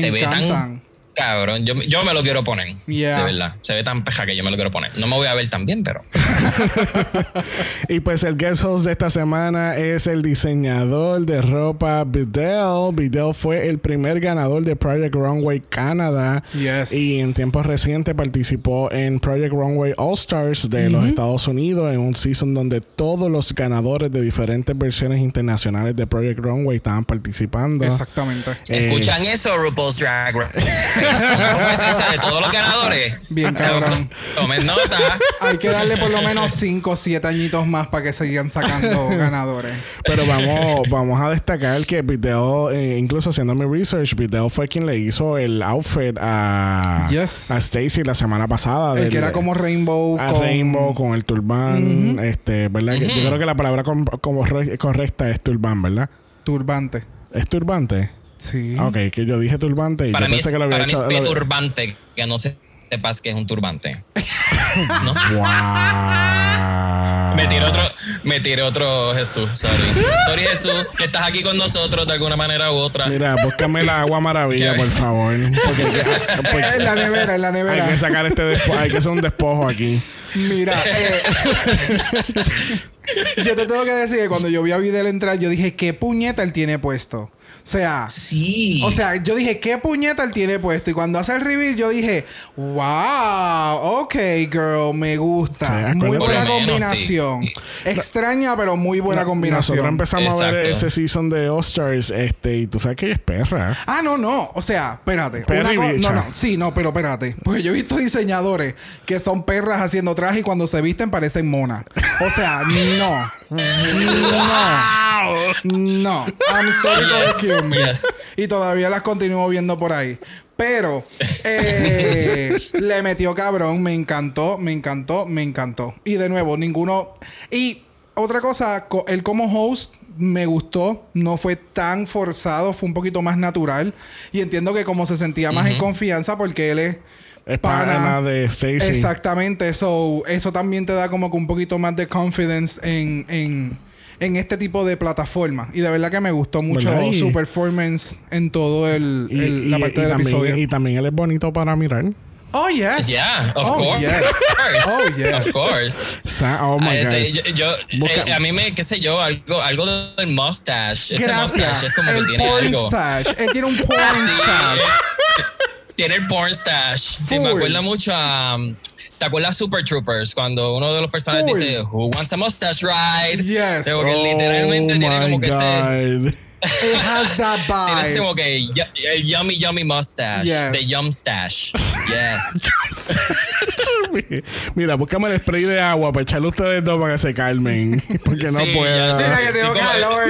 Me encantan. cabrón, yo, yo, me lo quiero poner. De verdad. Se ve tan peja que yo me lo quiero poner. No me voy a ver tan bien, pero. y pues el guest host de esta semana es el diseñador de ropa Bidel. Bidel fue el primer ganador de Project Runway Canadá. Yes. Y en tiempos recientes participó en Project Runway All Stars de los Estados Unidos en un season donde todos los ganadores de diferentes versiones internacionales de Project Runway estaban participando. Exactamente. Eh, ¿Escuchan eso, RuPaul's Drag Race? de todos los ganadores. Bien cabrón. Tomen nota. Hay que darle por lo menos menos 5 o 7 añitos más para que sigan sacando ganadores. Pero vamos, vamos a destacar que Video, eh, incluso haciendo mi research, Video fue quien le hizo el outfit a, a Stacy la semana pasada. El que era como Rainbow. con... Rainbow con el turbán. este, ¿verdad? Yo creo que la palabra como correcta es turbán, ¿verdad? Turbante. ¿Es turbante? Sí. Ok, que yo dije turbante y para yo mí pensé es, que lo había para hecho. Mí es turbante, que no sé sepas que es un turbante. ¿No? Wow. Me tiré otro, me tiré otro Jesús, sorry. Sorry Jesús, que estás aquí con nosotros de alguna manera u otra. Mira, búscame el agua maravilla, por favor. Porque, en la nevera, en la nevera. Hay que sacar este despojo, hay que hacer un despojo aquí. Mira, eh, yo te tengo que decir que cuando yo vi a Videl entrar, yo dije, ¿qué puñeta él tiene puesto? O sea, sí. O sea, yo dije, ¿qué puñeta él tiene puesto? Y cuando hace el reveal, yo dije, wow, ok, girl, me gusta. muy buena combinación. Extraña, pero muy buena combinación. Nosotros empezamos a ver ese season de All-Stars, este, y tú sabes que ella es perra. Ah, no, no. O sea, espérate. no, no. Sí, no, pero espérate. Porque yo he visto diseñadores que son perras haciendo traje y cuando se visten parecen monas. O sea, no. no. No. I'm sorry y todavía las continúo viendo por ahí. Pero eh, le metió cabrón, me encantó, me encantó, me encantó. Y de nuevo, ninguno. Y otra cosa, él como host me gustó, no fue tan forzado, fue un poquito más natural. Y entiendo que como se sentía más en confianza porque él es. Es pana, de Stacy. Exactamente, eso, eso también te da como que un poquito más de confidence en en este tipo de plataforma. Y de verdad que me gustó mucho su performance en todo el, la parte del episodio. Y también él es bonito para mirar. Oh, yes. Yeah, of oh, course. Oh, yes. Of course. oh, my este, God. Yo, eh, a mí me, qué sé yo, algo, algo del mustache. Ese mustache es como el que tiene algo. Stash. Él tiene un porn stash. tiene el porn stash. Sí, me acuerda mucho a... ¿Te acuerdas Super Troopers? Cuando uno de los personajes dice, Who wants a mustache ride? Yes. Como que literalmente tiene como que ese. It has that vibe. Tiene como que el yummy, yummy mustache. Yes. The yum stash. Yes. Mira, búscame el spray de agua para echarle ustedes dos para que se calmen. Porque no puedo. Mira que tengo calor.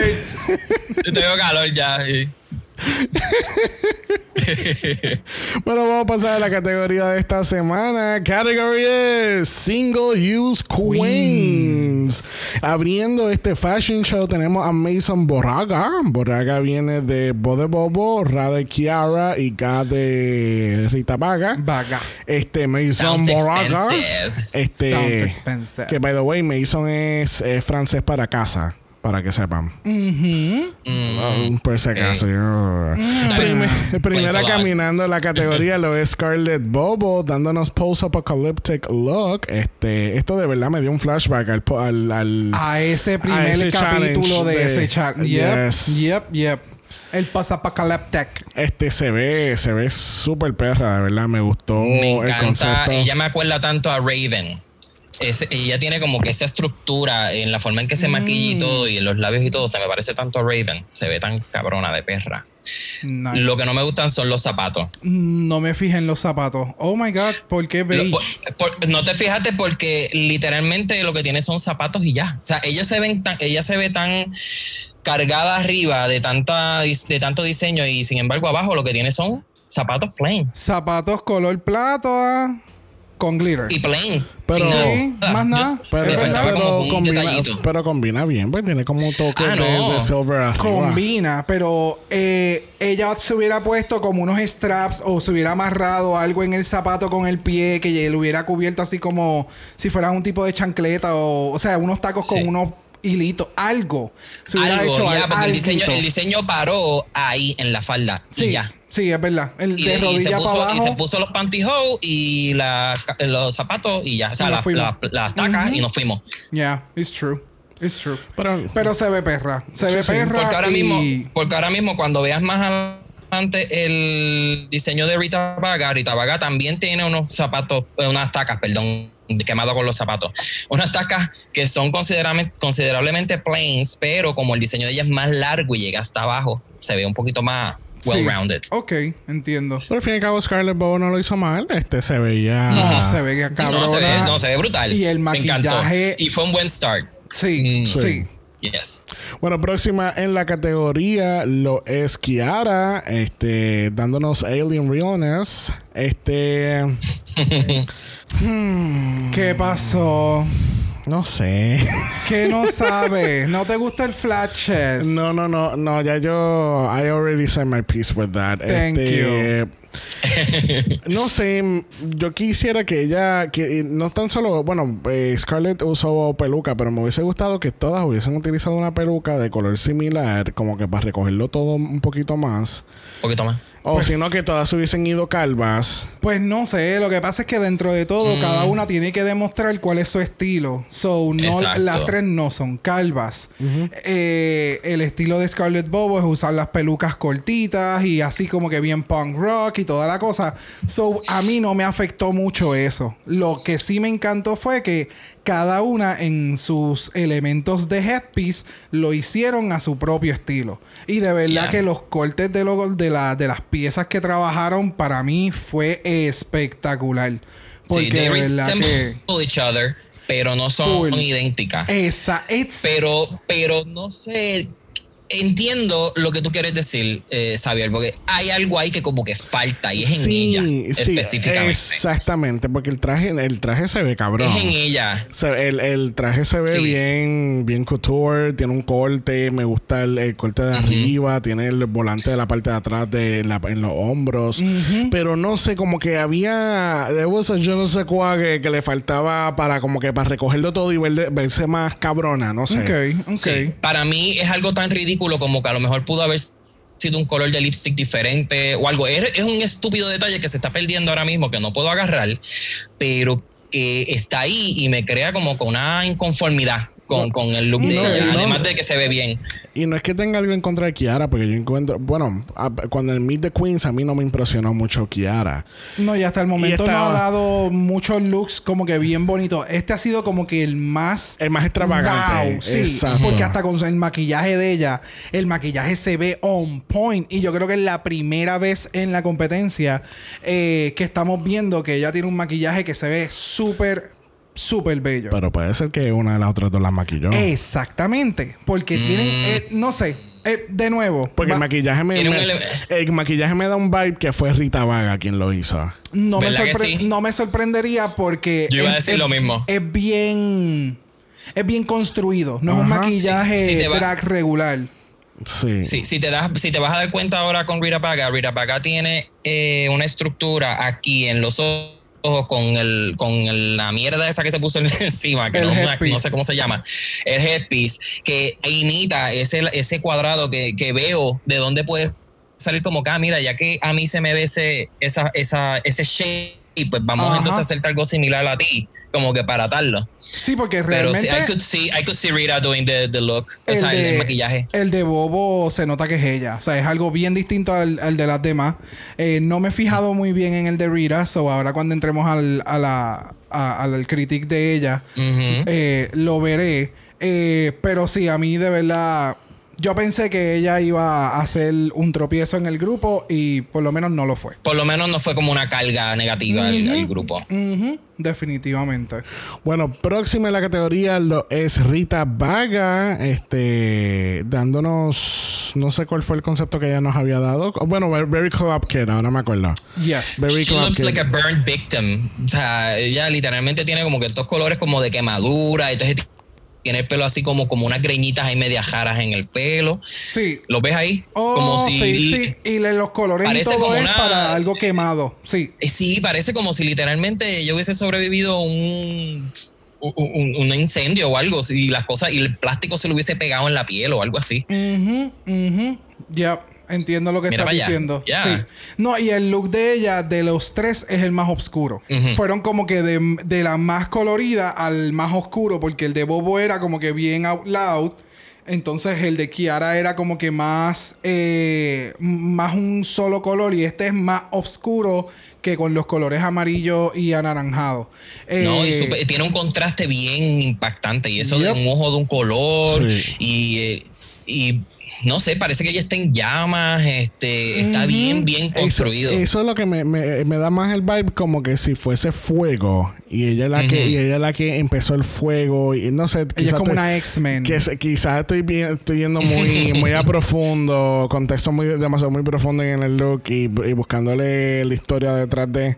Yo tengo calor ya. bueno, vamos a pasar a la categoría de esta semana. Category es Single Use Queens. Abriendo este fashion show tenemos a Mason Borraga. Borraga viene de Bode Bobo, Ra de Kiara y Ga de Rita Vaga. Vaga. Este Mason Sounds Borraga. expensive. Este que by the way, Mason es, es francés para casa. Para que sepan. Mm, por si acaso. yo- primera caminando la categoría lo es Scarlett Bobo dándonos post-apocalyptic look. Este, esto de verdad me dio un flashback al, po- al, al- A ese primer ese capítulo de, de- ese chat. Yep, Yes. yep, yep. El pasapacaleptec. este se ve, se ve súper perra, de verdad. Me gustó Me el encanta. concepto. Ella me acuerda tanto a Raven. Es- ella tiene como que esa estructura en la forma en que se maquilla y todo, y en los labios y todo. Se me parece tanto a Raven. Se ve tan cabrona de perra. Nice. Lo que no me gustan son los zapatos. No me fijé en los zapatos. Oh my god, ¿por qué Lo- beige? por- por- no te fijaste porque literalmente lo que tiene son zapatos y ya. O sea, ella se, ven tan, ella se ve tan cargada arriba de, tanta, de tanto diseño y sin embargo abajo lo que tiene son zapatos plain. Zapatos color plata con glitter. Y plain. Pero- Sí, más nada. Just- pero, le Es faltaba verdad, como pero un combina, pero combina bien, pues tiene como un toque Ah, de, no. de silver arriba. Combina, pero eh, ella se hubiera puesto como unos straps o se hubiera amarrado algo en el zapato con el pie que le hubiera cubierto así como si fuera un tipo de chancleta o, o sea, unos tacos Sí. con unos hilitos, algo. Se hubiera Algo, hecho ya, al- porque el diseño, alguito. el diseño paró ahí en la falda Sí, y ya. Sí, es verdad. El Y, de rodilla se para puso, abajo. y se puso los pantyhose y la- los zapatos y ya. O sea, la- las tacas y nos fuimos. Yeah, it's true. It's true. Pero, Pero se ve perra. Se ve sí. perra. Porque ahora y- mismo, porque ahora mismo cuando veas más adelante el diseño de Rita Vaga, Rita Vaga también tiene unos zapatos, eh, unas tacas, perdón, quemado con los zapatos. Unas tacas que son considerablemente, considerablemente plains, pero como el diseño de ella es más largo y llega hasta abajo, se ve un poquito más Sí. well-rounded. Ok, entiendo. pero al fin y al cabo Scarlett Bobo no lo hizo mal. Este se veía... No, se ve que cabrona. No se, ve, no, se ve brutal. Y el Me encantó. maquillaje- Y fue un buen start. Sí, Mm. sí. Sí. Yes. Bueno, próxima en la categoría lo es Kiara, este, dándonos Alien Realness. Este, ¿Qué pasó? No sé. ¿Qué no sabes? ¿No te gusta el flat chest? No, no, no, no, ya yo, I already said my piece with that. Thank Este, no sé, yo quisiera que ella, que no tan solo, bueno, eh, Scarlett usó peluca, pero me hubiese gustado que todas hubiesen utilizado una peluca de color similar, como que para recogerlo todo un poquito más. Un poquito más. O Pues si no, que todas hubiesen ido calvas. Pues no sé, lo que pasa es que dentro de todo, Mm. cada una tiene que demostrar cuál es su estilo. So, no, Exacto. las tres no son calvas. Eh, el estilo de Scarlett Bobo es usar las pelucas cortitas y así como que bien punk rock y toda la cosa. So, a mí no me afectó mucho eso. Lo que sí me encantó fue que cada una en sus elementos de headpiece lo hicieron a su propio estilo. Y de verdad Yeah. que los cortes de, lo- de, la- de las piezas que trabajaron para mí fue espectacular. Porque Sí, de verdad que... each other, pero no son idénticas. Esa, it's- Pero, pero no sé. Entiendo lo que tú quieres decir, eh, Xavier, porque hay algo ahí que como que falta y es en ella específicamente. Exactamente, porque el traje, el traje se ve cabrón. Es en ella. Se- el, el traje se ve Sí. bien, bien couture, tiene un corte, me gusta el, el corte de arriba, tiene el volante de la parte de atrás de la- en los hombros, pero no sé, como que había, there was a yo no sé cuál que, que le faltaba para como que para recogerlo todo y ver- verse más cabrona, no sé. Ok, ok. Sí. Para mí es algo tan ridículo como que a lo mejor pudo haber sido un color de lipstick diferente o algo. Es, es un estúpido detalle que se está perdiendo ahora mismo que no puedo agarrar, pero que está ahí y me crea como con una inconformidad con, con el look de no, ella, no. además de que se ve bien. Y no es que tenga algo en contra de Kiara, porque yo encuentro, bueno, a- cuando el Meet the Queens a mí no me impresionó mucho Kiara. No, y hasta el momento no ha dado muchos looks como que bien bonitos. Este ha sido como que el más... El más extravagante. Wow, sí, Exacto. porque hasta con el maquillaje de ella, el maquillaje se ve on point. Y yo creo que es la primera vez en la competencia eh, que estamos viendo que ella tiene un maquillaje que se ve súper, súper bello. Pero puede ser que una de las otras dos la maquilló. Exactamente, porque tienen, Mm. eh, no sé, Eh, de nuevo. Porque el maquillaje me, me- el maquillaje me da un vibe que fue Rita Vaga quien lo hizo. no, me ¿Verdad que sorpre- sí? no me sorprendería porque. Yo iba a es- decir es- lo mismo. Es bien. Es bien construido. No es un maquillaje Sí, drag regular. Sí. Sí, si te, das, si te vas a dar cuenta ahora con Rita Paga, Rita Paga tiene eh, una estructura aquí en los ojos con el con el- la mierda esa que se puso encima, que no, no sé cómo se llama, el headpiece, que imita ese, ese cuadrado que, que veo de dónde puede salir como acá, mira, ya que a mí se me ve ese, esa, esa, ese shape, pues vamos Ajá. entonces a hacerte algo similar a ti, como que para atarlo. Sí, porque Pero sí, realmente. I could see, I could see Rita doing the, the look, o el, sea, el- maquillaje. el de Bobo se nota que es ella. O sea, es algo bien distinto al, al de las demás. Eh, no me he fijado muy bien en el de Rita. So ahora cuando entremos al, a la, a- al critic de ella, eh, lo veré. Eh, pero sí, a mí de verdad. Yo pensé que ella iba a hacer un tropiezo en el grupo y por lo menos no lo fue. por lo menos no fue como una carga negativa al, al grupo. Ujú, definitivamente. Bueno, próxima en la categoría lo es Rita Vaga, este, dándonos, no sé cuál fue el concepto que ella nos había dado. Bueno, Very Club Kid, ahora me acuerdo. Yes. Very She Club looks Kid. like a burned victim. O sea, ella literalmente tiene como que estos colores como de quemadura. Entonces tiene el pelo así como, como unas greñitas ahí medias jaras en el pelo. Sí. ¿Lo ves ahí? Oh, como si. sí, sí. Y le- los colores y Parece todo como es una- para algo quemado. Sí. Eh, Sí, parece como si literalmente yo hubiese sobrevivido un, un, un- un incendio o algo. Y las cosas, y el plástico se le hubiese pegado en la piel o algo así. Ujú, ujú. Ya, entiendo lo que Mira estás diciendo. Sí. No, y el look de ella, de los tres, es el más oscuro. Fueron como que de, de la más colorida al más oscuro, porque el de Bobo era como que bien out loud. Entonces el de Kiara era como que más, eh, más un solo color y este es más oscuro que con los colores amarillo y anaranjado. No, y Eh, super- tiene un contraste bien impactante. Y eso Yep. de un ojo de un color. Sí. Y, eh, y no sé, parece que ella está en llamas. Este, está bien, bien Eso, construido. eso es lo que me, me- me da más el vibe como que si fuese fuego y ella es la que y ella es la que empezó el fuego y no sé ella es como te- una X-Men. que se- quizás estoy bien, estoy yendo muy muy a profundo contexto muy demasiado muy profundo en el look y, y buscándole la historia detrás de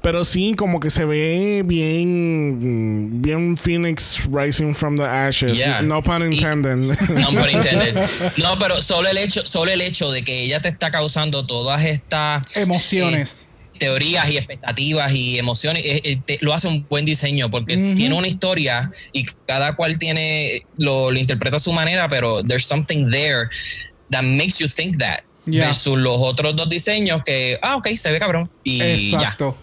pero sí como que se ve bien bien Phoenix rising from the ashes Yeah. no pun Y- intended No, pun intended. No, pero solo el hecho, solo el hecho de que ella te está causando todas estas Emociones. eh, teorías y expectativas y emociones, eh, eh, te- lo hace un buen diseño porque tiene una historia y cada cual tiene lo, lo interpreta a su manera, pero there's something there that makes you think that. Yeah. Versus los otros dos diseños que, ah, ok, se ve cabrón. Y ya. Exacto.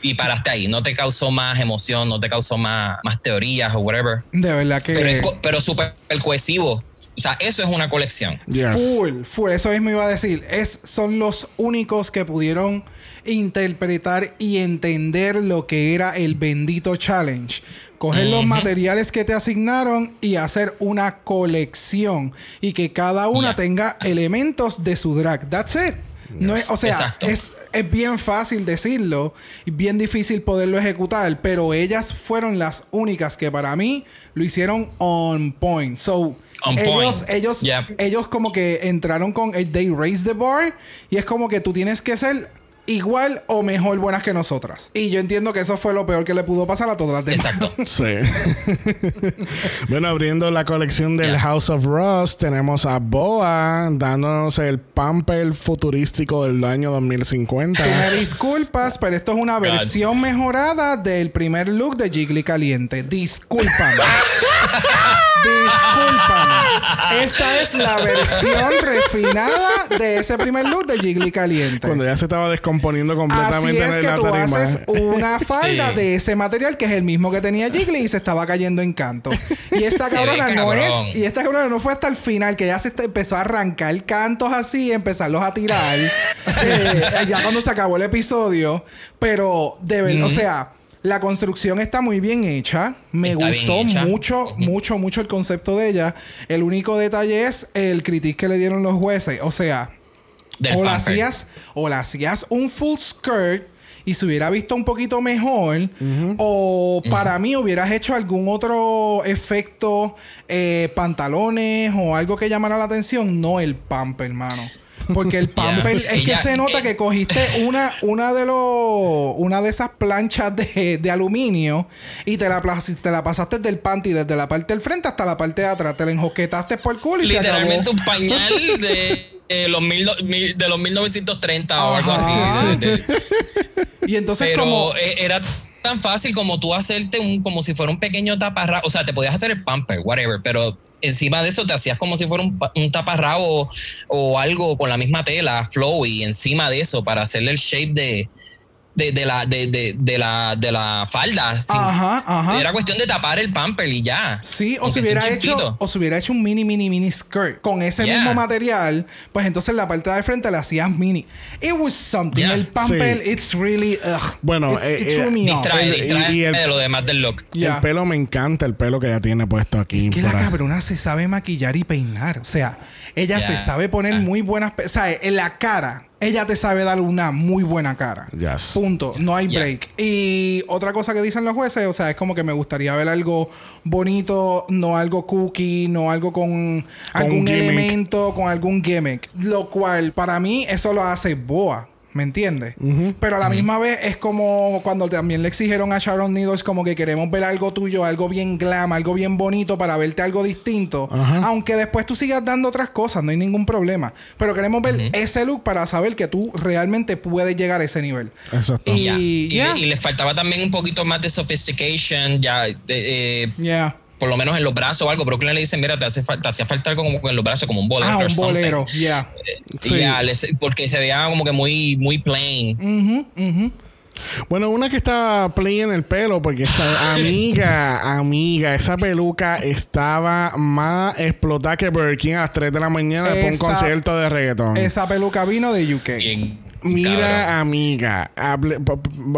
Y paraste ahí. No te causó más emoción, no te causó más, más teorías o whatever. De verdad que. Pero, pero súper cohesivo. O sea, eso es una colección. yes Full, full, eso mismo iba a decir. Es, son los únicos que pudieron interpretar y entender lo que era el bendito challenge. Coger los materiales que te asignaron y hacer una colección. Y que cada una tenga elementos de su drag. That's it. No es, o sea, es, es bien fácil decirlo y bien difícil poderlo ejecutar, pero ellas fueron las únicas que para mí lo hicieron on point. So, On ellos, point. ellos, Yeah. ellos como que entraron con el They Raise the Bar y es como que tú tienes que ser igual o mejor buenas que nosotras. Y yo entiendo que eso fue lo peor que le pudo pasar a todas las demás. Exacto. Sí. bueno, abriendo la colección del Yeah. House of Rust, tenemos a Boa dándonos el pamper futurístico del año 2050. Tú me disculpas, pero esto es una God. versión mejorada del primer look de Jiggly Caliente. Discúlpame. Discúlpame. Esta es la versión refinada de ese primer look de Jiggly Caliente. Cuando ya se estaba descomponiendo Así completamente es en que la tú tarima. haces una falda Sí. de ese material que es el mismo que tenía Jiggly y se estaba cayendo en canto. Y esta cabrona no es, y esta cabrona no fue hasta el final que ya se empezó a arrancar cantos así, empezarlos a tirar. eh, ya cuando se acabó el episodio. Pero de ver, o sea, la construcción está muy bien hecha. Me Está gustó hecha. mucho, mucho, mucho el concepto de ella. El único detalle es el critique que le dieron los jueces. O sea, Del o la pamper. hacías o la hacías un full skirt y se hubiera visto un poquito mejor. O para mí hubieras hecho algún otro efecto, eh, pantalones o algo que llamara la atención. No el pump, hermano. Porque el pamper es que se nota que cogiste una, una de los una de esas planchas de, de aluminio y te la, te la pasaste del panty desde la parte del frente hasta la parte de atrás. Te la enjoquetaste por el culo y Literalmente un pañal de. los, mil, de los 1930 o algo así. y entonces Pero como... E, era tan fácil como tú hacerte un como si fuera un pequeño taparra, o sea, te podías hacer el pamper, whatever, pero encima de eso te hacías como si fuera un, un taparrabo o algo con la misma tela, flow, y encima de eso para hacerle el shape de, de, la, de, de, la, de la falda. Ajá, ajá. Era cuestión de tapar el pamper y ya. Sí, o si hubiera hecho o si hubiera hecho un mini, mini, mini skirt con ese mismo material, pues entonces la parte de frente le hacías mini. It was something. El pamper, it's really. bueno, it, eh, eh, distrae, distrae de lo demás del look. El pelo me encanta, el pelo que ella tiene puesto aquí. Es que la cabrona se sabe maquillar y peinar. O sea, ella se sabe poner muy buenas. O sea, en la cara ella te sabe dar una muy buena cara. Punto. No hay break. Y otra cosa que dicen los jueces, o sea, es como que me gustaría ver algo bonito, no algo cookie, no algo con, algún elemento, con algún gimmick. Lo cual, para mí, eso lo hace Boa. ¿Me entiendes? Pero a la misma vez es como cuando también le exigieron a Sharon Needles como que queremos ver algo tuyo, algo bien glam, algo bien bonito para verte algo distinto. Aunque después tú sigas dando otras cosas, no hay ningún problema. Pero queremos ver ese look para saber que tú realmente puedes llegar a ese nivel. Exacto. Y, y, le faltaba también un poquito más de sophistication, ya. Eh, por lo menos en los brazos o algo. Brooklyn le dicen, mira, te, hace falta, hacía falta algo como en los brazos, como un bolero. Ah, un bolero, ya. Yeah. porque se veía como que muy, muy plain. Bueno, una que está plain en el pelo, porque esa amiga, amiga, esa peluca estaba más explotada que Burger King a las 3 de la mañana después de un concierto de reggaetón. Esa peluca vino de UK. Mira, amiga,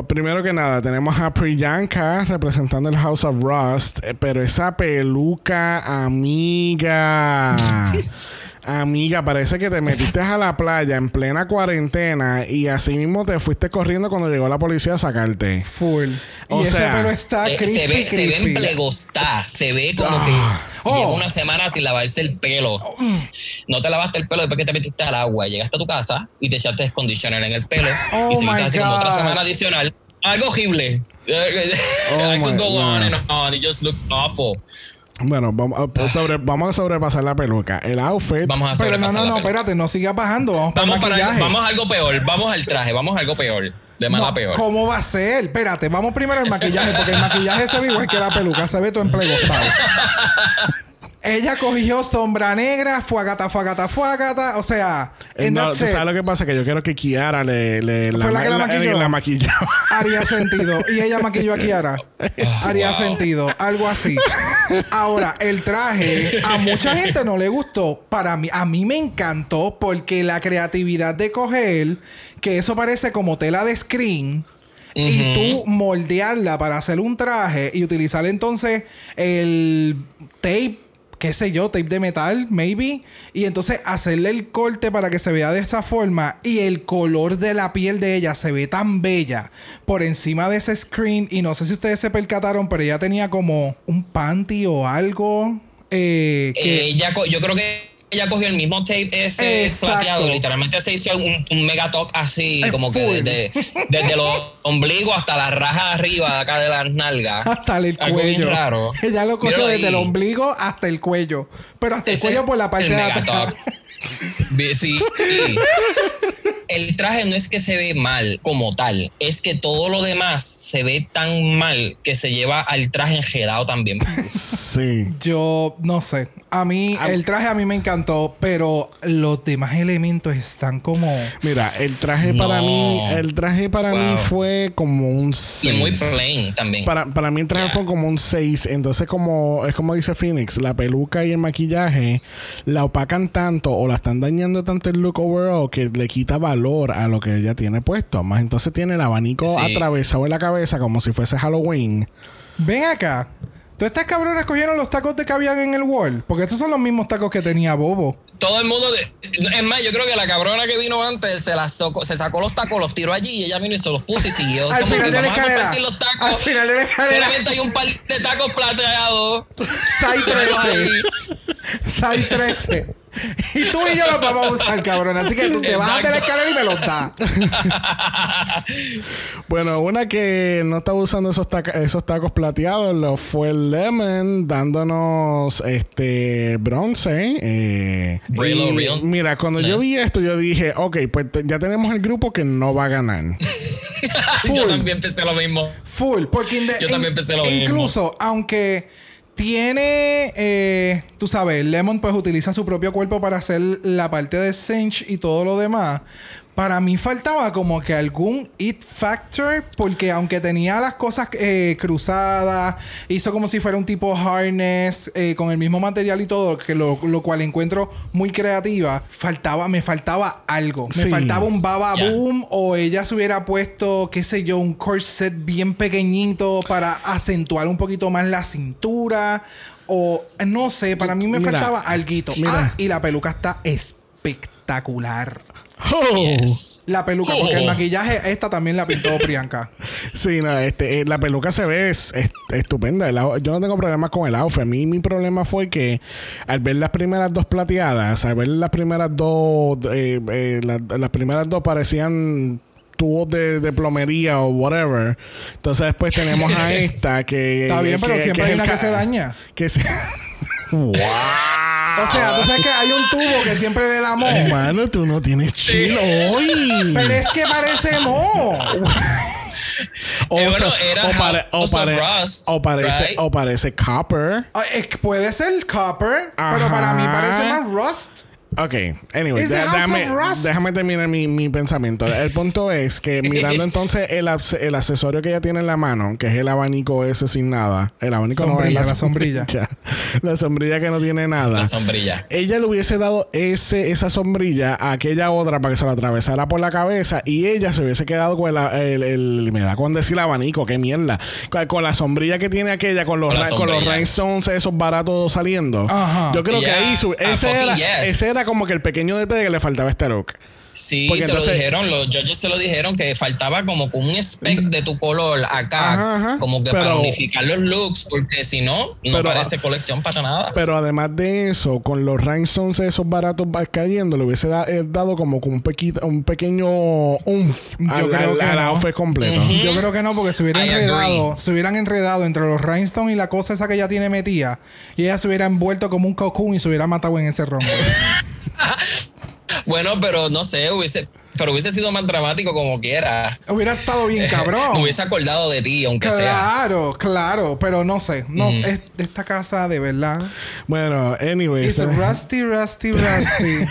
primero que nada, tenemos a Priyanka representando el House of Rust, eh, pero esa peluca, amiga. Amiga, parece que te metiste a la playa en plena cuarentena y así mismo te fuiste corriendo cuando llegó la policía a sacarte. Full. y ese pelo está eh, se ve, se ve en plegostá, se ve como que ah. lleva oh. una semana sin lavarse el pelo. No te lavaste el pelo después que te metiste al agua, llegaste a tu casa y te echaste conditioner en el pelo y seguiste así como otra semana adicional. Algo horrible. Oh I could go on and on. It just looks awful. Bueno, vamos a, sobre, vamos a sobrepasar la peluca. El outfit. Vamos a Pero no, no, no, espérate, no sigas bajando. Vamos, vamos, para, vamos a algo peor. Vamos al traje, vamos a algo peor. De mala peor. ¿Cómo va a ser? Espérate, vamos primero al maquillaje, porque el maquillaje se ve igual que la peluca, se ve todo en plegostado. Ella cogió sombra negra, fuagata, fuagata, fuagata. O sea, eh, no, ¿tú sabes lo que pasa? Que yo quiero que Kiara le, le la, la, que la, maquilló. Haría sentido. Y ella maquilló a Kiara. Haría sentido. Algo así. Ahora, el traje a mucha gente no le gustó. Para mí, a mí me encantó porque la creatividad de coger, que eso parece como tela de screen. Y tú moldearla para hacer un traje y utilizar entonces el tape qué sé yo, tape de metal, maybe. Y entonces hacerle el corte para que se vea de esa forma. Y el color de la piel de ella se ve tan bella por encima de ese screen. Y no sé si ustedes se percataron, pero ella tenía como un panty o algo. Eh, que... Eh, yo creo que ella cogió el mismo tape ese plateado, literalmente se hizo un, un megatalk así, como que desde, desde los ombligos hasta la raja de arriba, acá de las nalgas. Hasta el cuello. raro. Ella lo cogió desde el ombligo hasta el cuello. Pero hasta el cuello por la parte de atrás. sí. el traje no es que se ve mal como tal, es que todo lo demás se ve tan mal que se lleva al traje enjedado también. Sí. Yo no sé. A mí, el traje a mí me encantó, pero los demás elementos están como. Mira, el traje para mí, el traje para mí fue como un 6. Y muy plain también. Para, para mí el traje fue como un 6. Entonces, como es como dice Phoenix, la peluca y el maquillaje la opacan tanto o la están dañando tanto el look overall que le quita valor a lo que ella tiene puesto. Más entonces tiene el abanico atravesado en la cabeza como si fuese Halloween. Ven acá. Todas estas cabronas cogieron los tacos de que habían en el wall. Porque estos son los mismos tacos que tenía Bobo. todo el mundo. es más, yo creo que la cabrona que vino antes se, la sacó, se sacó los tacos, los tiró allí y ella vino y se los puso y siguió. Al como final que de la escalera. compartir los tacos. Al final de la escalera. Solamente hay un par de tacos plateados. Sai Pero 13. ahí- Sai 13. Y tú y yo los vamos a usar, cabrón. Así que tú te bajas de la escalera y me los das. Bueno, una que no estaba usando esos, taca- esos tacos plateados lo fue Lemon dándonos este bronce. Eh, Real y real. Mira, cuando yo vi esto, yo dije, ok, pues ya tenemos el grupo que no va a ganar. yo también pensé lo mismo. Full. Porque Yo también pensé lo mismo. Incluso, aunque tiene, eh, tú sabes, Lemon pues utiliza su propio cuerpo para hacer la parte de Cinch y todo lo demás. Para mí faltaba como que algún it factor, porque aunque tenía las cosas eh, cruzadas, hizo como si fuera un tipo harness eh, con el mismo material y todo, que lo, lo cual encuentro muy creativa. Faltaba, me faltaba algo. Me faltaba un baba boom o ella se hubiera puesto, qué sé yo, un corset bien pequeñito para acentuar un poquito más la cintura. O no sé, para mí me Mira, faltaba alguito. mira. Ah, y la peluca está espectacular. Oh. Yes. La peluca, porque el Oh. maquillaje, esta también la pintó Priyanka. Sí, no, este, eh, la peluca se ve es, es- estupenda. El yo no tengo problemas con el outfit. A mí mi problema fue que al ver las primeras dos plateadas, al ver las primeras dos, eh, eh, la- las primeras dos parecían tubos de, de plomería o whatever. Entonces después tenemos a esta que... Está bien, pero siempre es hay una que se daña. Que se... ¡Wow! O sea, tú sabes que hay un tubo que siempre le damos. Hermano, tú no tienes chill hoy. Pero es que parece mo. O, Eh, bueno, sea, era o, pare- o pare- Rust, o parece, right? o parece copper. Que Puede ser copper, pero Ajá. para mí parece más rust. Ok, anyway, déjame, terminar mi, mi pensamiento. El punto es que mirando entonces el, el accesorio que ella tiene en la mano, que es el abanico ese sin nada, el abanico no es la sombrilla. la sombrilla que no tiene nada. La sombrilla. Ella le hubiese dado ese, esa sombrilla a aquella otra para que se la atravesara por la cabeza y ella se hubiese quedado con la- el, el- me da con decir abanico, qué mierda. Con, con la sombrilla que tiene aquella, con los, Con la ra- con los rhinestones esos baratos saliendo. Ajá. Yo creo que ahí su- ese, era, yes. ese era como que el pequeño detalle que le faltaba a este look. Sí, Porque se entonces- lo dijeron, los judges se lo dijeron que faltaba como con un speck de tu color acá, Ajá, ajá. como que Pero- para unificar los looks, porque si no, no Pero- parece colección para nada. Pero además de eso, con los rhinestones esos baratos va- cayendo, le hubiese da- eh, dado como con un, pequito, un pequeño umf Yo creo al- que al no. outfit completo. Yo creo que no, porque se hubiera I enredado, se hubieran enredado entre los rhinestones y la cosa esa que ella tiene metida. Y ella se hubiera envuelto como un cocoon y se hubiera matado en ese rombo. Bueno, pero no sé, hubiese, pero hubiese sido más dramático como quiera. hubiera estado bien cabrón. Me hubiese acordado de ti, aunque sea. Claro, claro, pero no sé. No, es, esta casa de verdad. Bueno, anyway. It's so- rusty, rusty, rusty.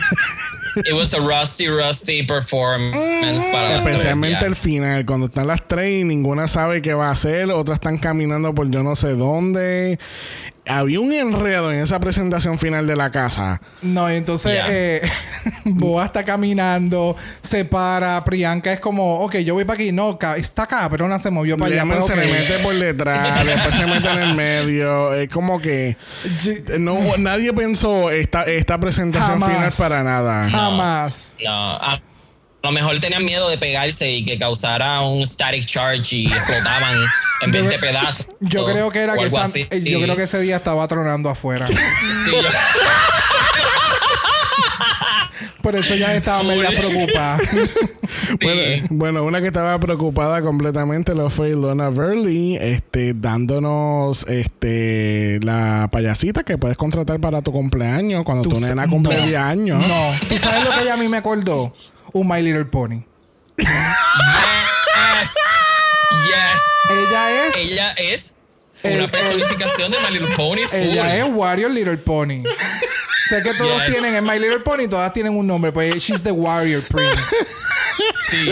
It was a rusty, rusty performance para Especialmente el final, cuando están las tres y ninguna sabe qué va a hacer, otras están caminando por yo no sé dónde. Había un enredo en esa presentación final de la casa. No, y entonces Ya. eh, Boa está caminando, se para, Priyanka es como, ok, yo voy para aquí. No, ca- esta cabrona se movió para allá. Se ok. le mete por detrás, después se mete en el medio. Es como que no, nadie pensó esta, esta presentación Jamás. final para nada. Jamás. No, a a lo mejor tenían miedo de pegarse y que causara un static charge y explotaban en 20 pedazos. Yo creo que era que así. eh, yo creo que ese día estaba tronando afuera. Sí, yo- Por eso ya estaba media preocupada. Bueno, bueno, una que estaba preocupada completamente lo fue Lona Verley, este, dándonos este la payasita que puedes contratar para tu cumpleaños cuando Tú tu nena cumple no. 10 años. No. ¿Tú sabes lo que ella a mí me acordó? Un My Little Pony. Yes. Yes. Ella es... Ella es una el- personificación de My Little Pony. full. Ella es Warrior Little Pony. sé que todos Yes. tienen, en My Little Pony todas tienen un nombre, pues she's the Warrior Prince. Sí.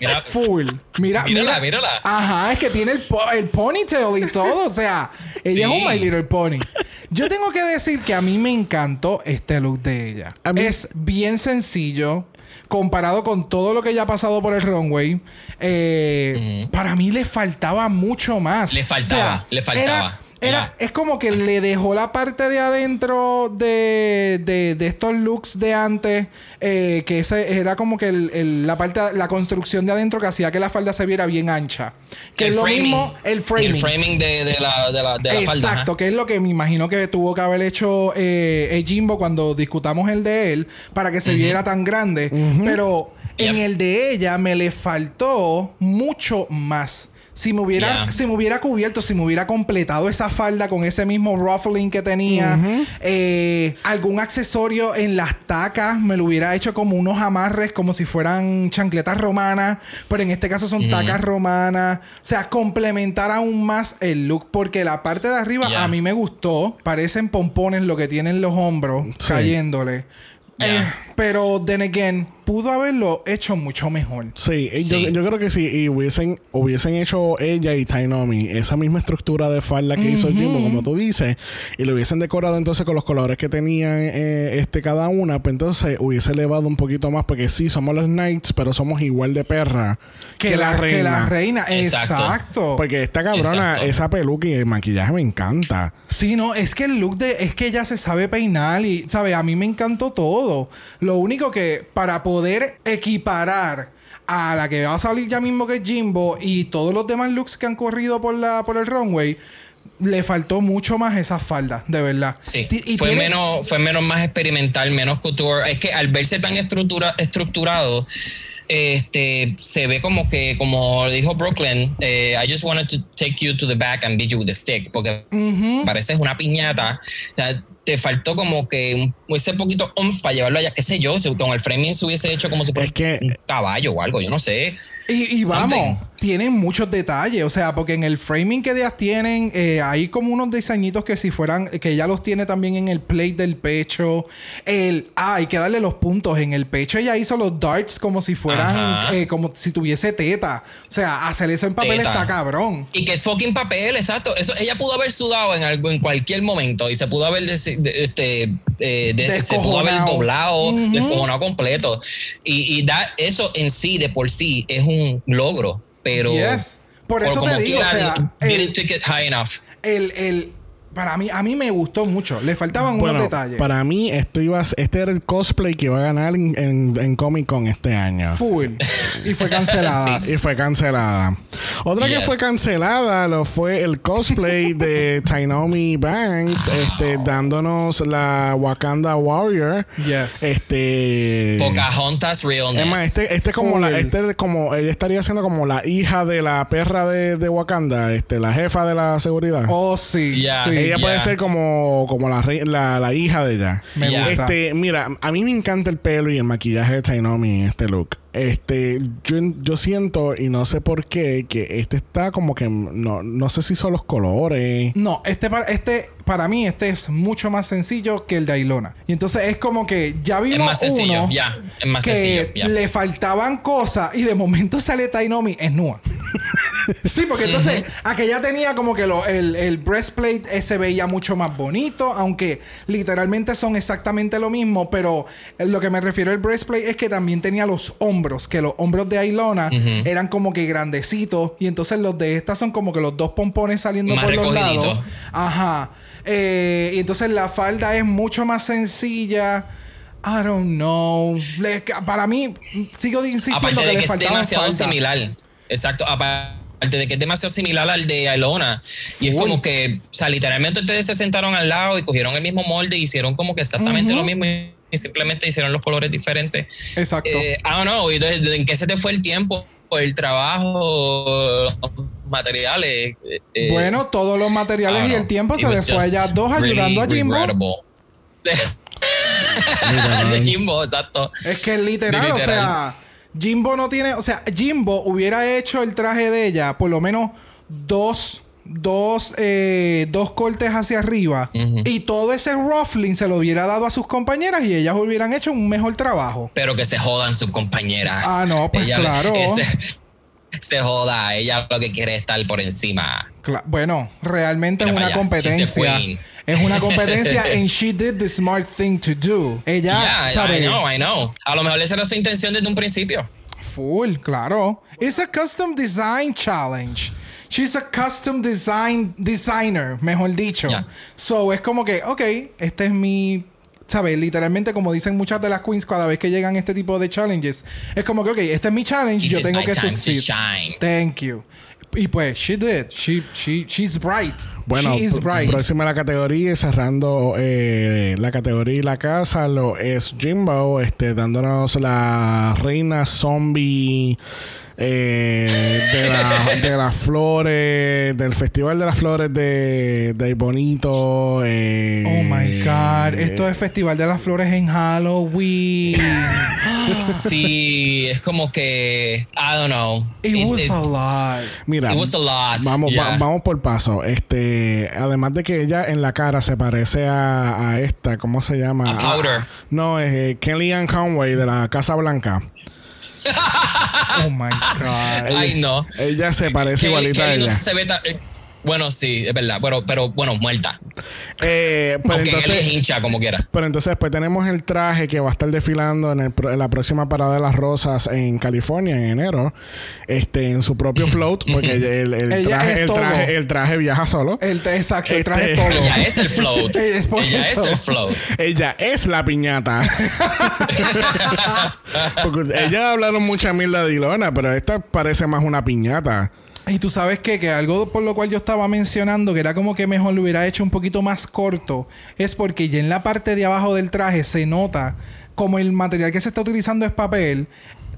Mira, Full. Mira, Mírala, mira. mírala. Ajá, es que tiene el, po- el ponytail y todo. O sea, ella Sí. es un My Little Pony. Yo tengo que decir que a mí me encantó este look de ella. A mí- Es bien sencillo. Comparado con todo lo que ya ha pasado por el runway, eh, para mí le faltaba mucho más. Le faltaba, le faltaba. Era, Era, Es como que le dejó la parte de adentro de, de, de estos looks de antes. Eh, que ese era como que el, la parte, la construcción de adentro que hacía que la falda se viera bien ancha. Que es lo mismo, el framing. El framing de, la, de la, de falda. Exacto, que es lo que me imagino que tuvo que haber hecho eh, Jimbo cuando discutamos el de él para que se viera tan grande. Pero en el de ella me le faltó mucho más. Si me hubiera, si me hubiera cubierto, si me hubiera completado esa falda con ese mismo ruffling que tenía, eh, algún accesorio en las tacas, me lo hubiera hecho como unos amarres, como si fueran chancletas romanas, pero en este caso son tacas romanas. O sea, complementar aún más el look, porque la parte de arriba a mí me gustó. Parecen pompones lo que tienen los hombros cayéndole. Eh, pero, then again, pudo haberlo hecho mucho mejor. Sí, Yo, creo que si sí, hubiesen, hubiesen hecho ella y Tainomi esa misma estructura de falda que hizo Jimbo, como tú dices, y lo hubiesen decorado entonces con los colores que tenían eh, este cada una, pues entonces hubiese elevado un poquito más, porque sí, somos los Knights, pero somos igual de perra que, la, reina. Que la reina, exacto. Porque esta cabrona, esa peluca y el maquillaje me encanta. Sí, no, es que el look de, es que ella se sabe peinar y, ¿sabes? A mí me encantó todo. Lo único que para poder equiparar a la que va a salir ya mismo que es Jimbo y todos los demás looks que han corrido por la por el runway le faltó mucho más esa falda, de verdad. Sí. fue menos fue menos más experimental, menos couture. Es que al verse tan estructura, estructurado este se ve como que como dijo Brooklyn eh, I just wanted to take you to the back and beat you with the stick porque parece una piñata te faltó como que ese poquito oomph para llevarlo allá, qué sé yo, si con el framing se hubiese hecho como si fuera un caballo o algo, yo no sé. Y, vamos, tienen muchos detalles, o sea, porque en el framing que ellas tienen, eh, hay como unos diseñitos que si fueran, que ella los tiene también en el plate del pecho. El, ah, hay que darle los puntos. En el pecho ella hizo los darts como si fueran, eh, como si tuviese teta. O sea, hacer eso en papel está cabrón. Y que es fucking papel, exacto. Eso, ella pudo haber sudado en, algo, en cualquier momento y se pudo haber, este, eh, se pudo haber doblado, uh completo. Y, y da, eso en sí, de por sí, es un logro, pero por eso te digo, o sea, el, el, para mí, a mí me gustó mucho. Le faltaban unos detalles. Para mí, esto iba este era el cosplay que iba a ganar en, en, Comic Con este año. Full. y fue cancelada. Y fue cancelada. Otra que fue cancelada lo fue el cosplay de Tainomi Banks, este, dándonos la Wakanda Warrior. Yes. Este. Pocahontas Realness. Es más, este, este es como la, este como, ella estaría siendo como la hija de la perra de, de Wakanda, este, la jefa de la seguridad. Oh, sí. sí ella puede ser como, como la, la, la, hija de ella. Me gusta. Este, mira, a mí me encanta el pelo y el maquillaje de Tainomi en este look. Este, yo, yo, siento, y no sé por qué, que este está como que no, no sé si son los colores. No, este, este para mí, este es mucho más sencillo que el de Ailona. Y entonces es como que ya vimos. Es más sencillo, ya. Es más que Le faltaban cosas y de momento sale Tainomi es nua. sí, porque entonces aquella tenía como que lo, el, el breastplate se veía mucho más bonito, aunque literalmente son exactamente lo mismo, pero lo que me refiero al breastplate es que también tenía los hombros, que los hombros de Ailona eran como que grandecitos y entonces los de esta son como que los dos pompones saliendo por los lados. Ajá. Eh, y entonces la falda es mucho más sencilla. I don't know. para mí, sigo insistiendo Aparte de que, es demasiado similar. Exacto. Aparte de que es demasiado similar al de Alona. Y es como que, o sea, literalmente ustedes se sentaron al lado y cogieron el mismo molde y hicieron como que exactamente lo mismo y, simplemente hicieron los colores diferentes. Exacto. Eh, I don't know. ¿En qué se te fue el tiempo? el trabajo, los materiales. Eh, bueno, todos los materiales y el tiempo se les fue a ellas dos ayudando a Jimbo. de Jimbo, exacto. Es que literal, o sea, Jimbo no tiene, o sea, Jimbo hubiera hecho el traje de ella por lo menos dos dos, eh, dos cortes hacia arriba y todo ese ruffling se lo hubiera dado a sus compañeras y ellas hubieran hecho un mejor trabajo. Pero que se jodan sus compañeras. Ah, no, pues claro. se joda, ella lo que quiere es estar por encima. bueno, realmente es una competencia. Es una competencia and she did the smart thing to do. Ella, I know, I know. A lo mejor esa era su intención desde un principio. Full, claro. It's a custom design challenge. She's a custom design designer, mejor dicho. Ya. So es como que, ok, este es mi. ¿Sabes? Literalmente, como dicen muchas de las queens cada vez que llegan este tipo de challenges, es como que, ok, este es mi challenge, This yo is tengo que succeed. shine. Thank you. Y pues, she did. She, she, she's bright. Bueno, she is bright. próxima a la categoría y cerrando eh, la categoría y la casa lo es Jimbo, este, dándonos la reina zombie eh, de, la- de las flores, del Festival de las Flores de, de Bonito. eh, Oh my God. Esto es Festival de las Flores en Halloween. Sí, es como que. I don't know. It It- was it- a lot. Mira, It was a lot. Vamos, va- vamos por paso. Este, además de que ella en la cara se parece a, a esta, ¿cómo se llama? A Powder. no, es eh, Kellyanne Conway de la Casa Blanca. Oh my God. Ay, no. Ella se parece igualita a no ella. se ve eh, bueno, sí, es verdad. Pero, pero bueno, muerta. Eh, pero Aunque él es entonces, hincha como quiera. pero entonces después tenemos el traje que va a estar desfilando en, el en la próxima parada de las rosas en California en enero, este, en su propio float, porque el, el traje, el, traje, el traje viaja solo. El, exacto, el traje Este- todo. Ella es el float. Es Ella es el float. Ella es la piñata. Porque ella hablaron mucha mierda de Ilona, pero esta parece más una piñata. Y tú sabes qué? que algo por lo cual yo estaba mencionando que era como que mejor lo hubiera hecho un poquito más corto es porque ya en la parte de abajo del traje se nota como el material que se está utilizando es papel.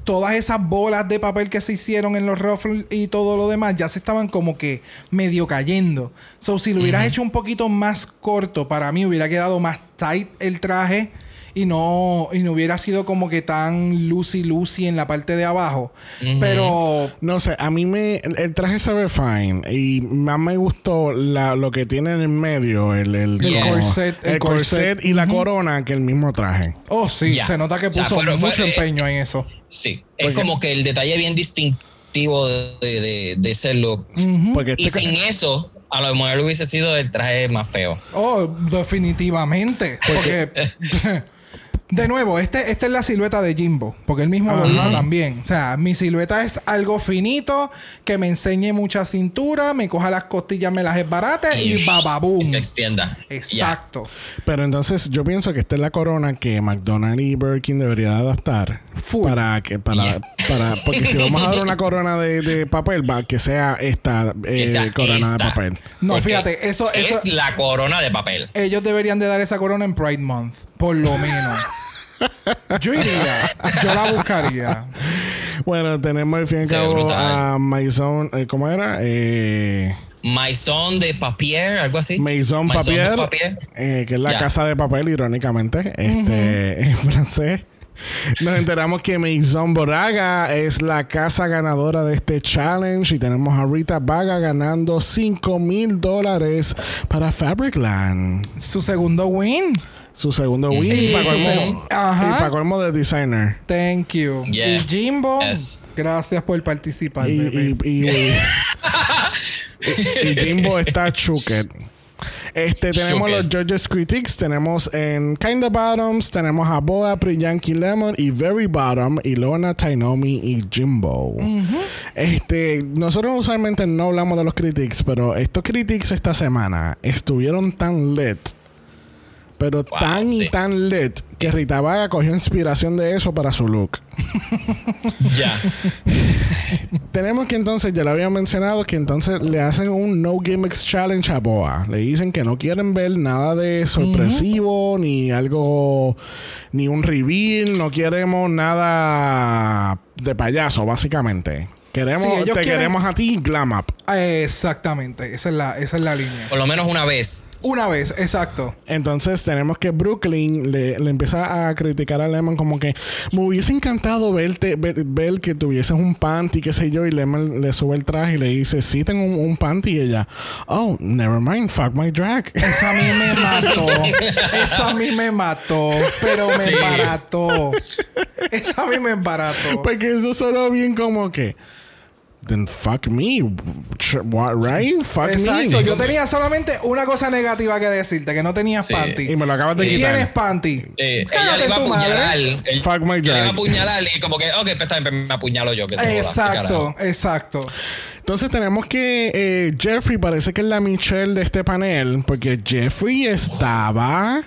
Todas esas bolas de papel que se hicieron en los ruffles y todo lo demás ya se estaban como que medio cayendo. So, si lo hubieras hecho un poquito más corto, para mí hubiera quedado más tight el traje y no, y no hubiera sido como que tan lucy lucy en la parte de abajo. Pero No sé, a mí me. El, el traje se ve fine. Y más me gustó la- lo que tiene en el medio, el, el, El como- corset, el el corset corset. y la corona que el mismo traje. Oh, sí, se nota que O sea, puso fue- mucho eh, empeño en eso. Sí. Es Porque- como que el detalle bien distintivo de, de, de ese look. Porque Y este sin eso, a lo mejor hubiese sido el traje más feo. Oh, definitivamente. Porque, de nuevo, este, esta es la silueta de Jimbo. Porque él mismo lo Ajá. dijo también. O sea, mi silueta es algo finito, que me enseñe mucha cintura, me coja las costillas, me las esbarate y bababum. y se extienda. Exacto. Pero entonces yo pienso que esta es la corona que McDonald's y Burger King debería de adaptar. Full. Para que, para, Yeah. para, porque si vamos a dar una corona de, de papel, va que sea esta eh, Que sea corona esta. de papel. No, Porque fíjate, eso, eso Es la corona de papel. ellos deberían de dar esa corona en Pride Month. Por lo menos. yo iría. Yo la buscaría. Bueno, tenemos al fin y al cabo a Maison, eh, ¿cómo era? Eh, Maison de papier, algo así. Maison Maison de Papier, papier. eh, que es la casa de papel, irónicamente, este, en francés. Nos enteramos que Maison Boraga es la casa ganadora de este challenge y tenemos a Rita Vaga ganando 5 mil dólares para Fabricland. Su segundo win. Su segundo win y Y para colmo, Ajá. y para colmo de designer. Thank you. Yeah. Y Jimbo, Yes. gracias por participar, Y, y, y, y- y Jimbo está chuket. Este, tenemos los Judges Critics, tenemos en Kinda Bottoms, tenemos a Boa, Priyanki Lemon y Very Bottom, Ilona, Tainomi y Jimbo. Este, nosotros usualmente no hablamos de los critics, pero estos critics esta semana estuvieron tan lit. Pero Wow, tan y tan lit que Rita Vaga cogió inspiración de eso para su look. Ya. Tenemos que entonces, ya lo había mencionado, que entonces le hacen un No Gimmicks Challenge a Boa. Le dicen que no quieren ver nada de sorpresivo, ni algo, ni un reveal, no queremos nada de payaso, básicamente. Queremos, Sí, te quieren- queremos a ti, glam up. Exactamente, esa es la, esa es la línea. Por lo menos una vez. Una vez, exacto. Entonces tenemos que Brooklyn le, le empieza a criticar a Lemon como que me hubiese encantado verte, ver, ver que tuvieses un panty, qué sé yo, y Lemon le sube el traje y le dice, sí tengo un, un panty y ella, oh, never mind, fuck my drag. Eso a mí me mató. Eso a mí me mató. Pero me Sí. embarató. Eso a mí me embarató. Porque eso sonó bien como que, then fuck me, Ch- what, right? Fuck Exacto. me. Yo tenía solamente una cosa negativa que decirte, que no tenías Sí. panty. Y me lo acabas de Y quitar. tienes panty. Eh, ella le iba a tu madre. apuñalar. Él- Fuck my ella le iba a apuñalar y como que, ok, pues está bien, me apuñalo yo. Que se Exacto, exacto. Entonces tenemos que eh, Jeffrey parece que es la Michelle de este panel, porque Jeffrey estaba...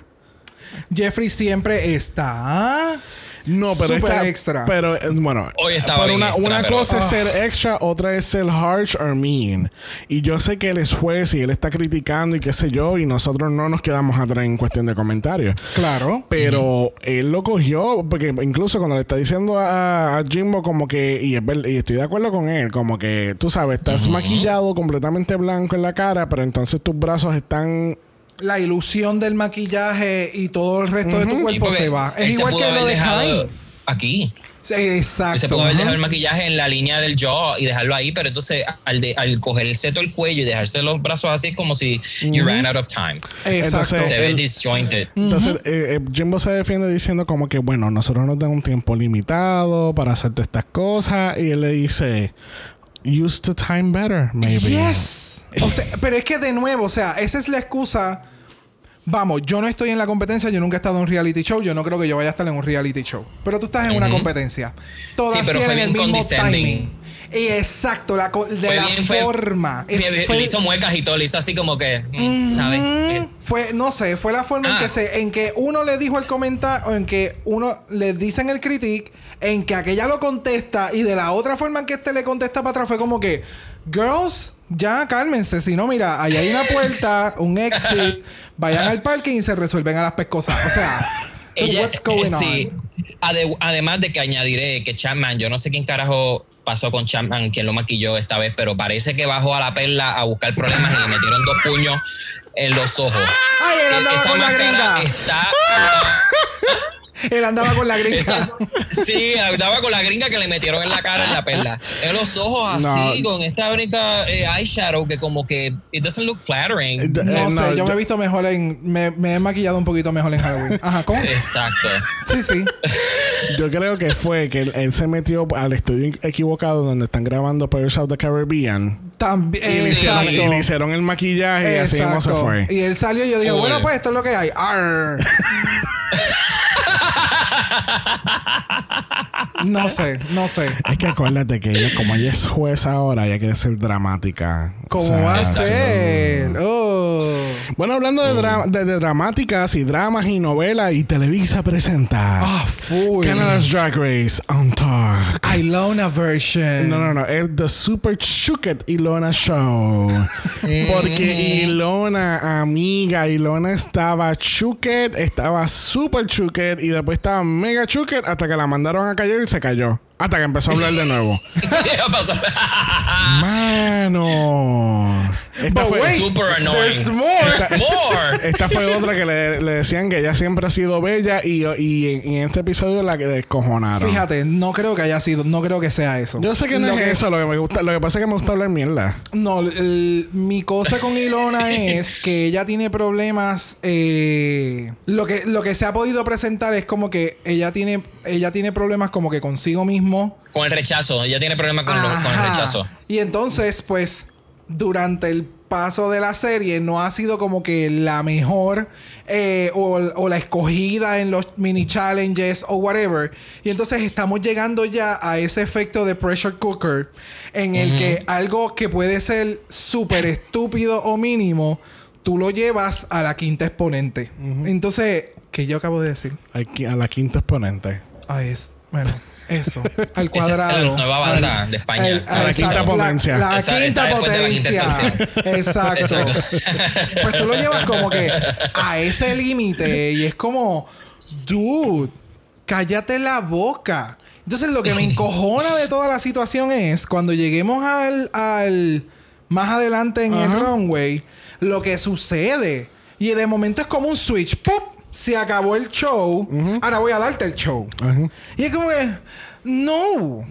Jeffrey siempre está. No, pero Súper esta- extra. Pero eh, bueno, Hoy estaba pero bien una, extra, una pero- cosa es Ah. ser extra, otra es ser harsh or mean. Y yo sé que él es juez y él está criticando y qué sé yo, y nosotros no nos quedamos atrás en cuestión de comentarios. Claro. Pero él lo cogió, porque incluso cuando le está diciendo a, a Jimbo como que, y, es y estoy de acuerdo con él, como que tú sabes, estás maquillado completamente blanco en la cara, pero entonces tus brazos están... La ilusión del maquillaje y todo el resto de tu cuerpo se va. Es igual que haber lo de dejado aquí. Sí, exacto. se pudo haber dejado el maquillaje en la línea del jaw y dejarlo ahí, pero entonces al, de, al cogerse todo el cuello y dejarse los brazos así es como si you ran out of time. Exacto. Entonces, Se ve él- disjointed. Entonces, eh, eh, Jimbo se defiende diciendo como que, bueno, nosotros nos dan un tiempo limitado para hacerte estas cosas. Y él le dice, use the time better, maybe. Yes. O sea, pero es que de nuevo, o sea, esa es la excusa. Vamos, yo no estoy en la competencia, yo nunca he estado en un reality show, yo no creo que yo vaya a estar en un reality show. Pero tú estás en una competencia. Todas Sí, pero fue bien el mismo timing. Y exacto, la co- de Fue la bien, fue- forma. Es- fue- le hizo muecas y todo, le hizo así como que, mm, ¿sabes? Fue, no sé, fue la forma en Ah. que se, en que uno le dijo el comentario, o en que uno le dicen el critic, en que aquella lo contesta, y de la otra forma en que este le contesta para atrás fue como que, girls, ya cálmense, si no, mira, ahí hay una puerta, un exit, vayan al parking y se resuelven a las pescosas. O sea, Ella, what's going eh, sí. on? Ade- además de que añadiré que Chapman, yo no sé quién carajo pasó con Chapman, quién lo maquilló esta vez, pero parece que bajó a la perla a buscar problemas y le metieron dos puños en los ojos. Ay, él andaba esa con la gringa. Está, Él andaba con la gringa. esa- sí, andaba con la gringa que le metieron en la cara en la perla. En los ojos así, No. con esta única eh, eyeshadow que como que it doesn't look flattering. Eh, No, eh, sé, no, yo, yo- me he visto mejor en. Me, me he maquillado un poquito mejor en Halloween. Ajá, ¿cómo? Exacto. Sí, sí. Yo creo que fue que él, él se metió al estudio equivocado donde están grabando Pirates of the Caribbean. También. Y le, hicieron, Exacto. y le hicieron el maquillaje y así mismo se Exacto. fue. Y él salió y yo digo, Cool. bueno, pues esto es lo que hay. Arr. no sé, no sé. Es que acuérdate que ella, como ella es jueza ahora, ella quiere ser dramática. ¿Cómo O sea, va a ser? Oh. Bueno, hablando de, dra- de- de dramáticas y dramas y novelas, y Televisa presenta Ah. Canada's Drag Race on Talk. Ilona version. No, no, no, es The Super Chuket Ilona Show. Porque Ilona, amiga, Ilona estaba Chuket, estaba Super Chuket y después estaba Mega Chuket hasta que la mandaron a callar y se cayó. Hasta que empezó a hablar de nuevo. Mano. Esta But fue, wait, Super annoying. there's more. There's more. esta fue otra que le, le decían que ella siempre ha sido bella y, y en, en este episodio la que descojonaron. Fíjate, no creo que haya sido, no creo que sea eso. Yo sé que no Lo es que- eso, lo que me gusta, lo que pasa es que me gusta hablar mierda. No, el- mi cosa con Ilona es que ella tiene problemas. eh, lo, que, lo que se ha podido presentar es como que ella tiene, ella tiene problemas como que consigo mismo. Con el rechazo. Ella tiene problemas con, lo- con el rechazo. Y entonces, pues, durante el paso de la serie no ha sido como que la mejor eh, o, o la escogida en los mini challenges o whatever. Y entonces estamos llegando ya a ese efecto de pressure cooker en el que algo que puede ser súper estúpido o mínimo, tú lo llevas a la quinta exponente. Entonces, ¿qué yo acabo de decir? A la quinta exponente. Ah, es, bueno, eso. Al cuadrado. es la nueva banda Al- de España. A la quinta potencia. La, la Esa- quinta potencia. Exacto. Exacto. Pues tú lo llevas como que a ese límite y es como, dude, cállate la boca. Entonces lo que me encojona de toda la situación es cuando lleguemos al, al más adelante en el runway, lo que sucede. Y de momento es como un switch. ¡Pum! Se acabó el show. Ahora voy a darte el show. Y es como que, no.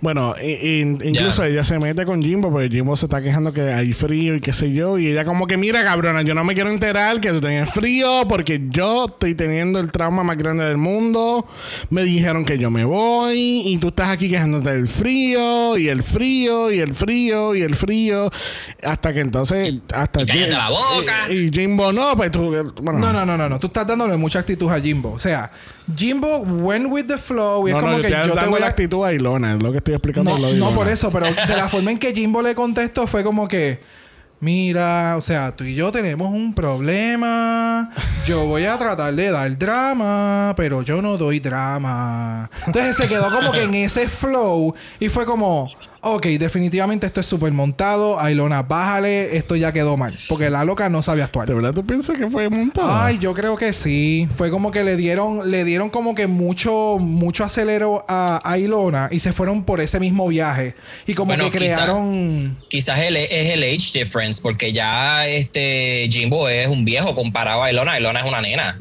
Bueno, incluso ella se mete con Jimbo porque Jimbo se está quejando que hay frío y qué sé yo. Y ella como que, mira cabrona, yo no me quiero enterar que tú tienes frío porque yo estoy teniendo el trauma más grande del mundo. Me dijeron que yo me voy y tú estás aquí quejándote del frío y el frío y el frío y el frío. Hasta que entonces... Hasta Y Jim- la boca. Y, y Jimbo no, pues tú... Bueno, No, no, no, no, no. Tú estás dándole mucha actitud a Jimbo. O sea, Jimbo went with the flow y es No, como no, yo que estoy yo te voy la a actitud a Ilona, es lo que estoy explicando. no, no por eso, pero de la forma en que Jimbo le contestó fue como que, mira, o sea, tú y yo tenemos un problema, yo voy a tratar de dar drama, pero yo no doy drama. Entonces se quedó como que en ese flow y fue como, ok, definitivamente esto es súper montado, Ailona, bájale, esto ya quedó mal, porque la loca no sabe actuar. ¿De verdad tú piensas que fue montado? Ay, yo creo que sí. Fue como que le dieron, le dieron como que mucho, mucho acelero a, a Ilona y se fueron por ese mismo viaje. Y como Bueno, que quizá- crearon. Quizás el- es el age difference, porque ya este Jimbo es un viejo comparado a Ilona. Ilona es una nena.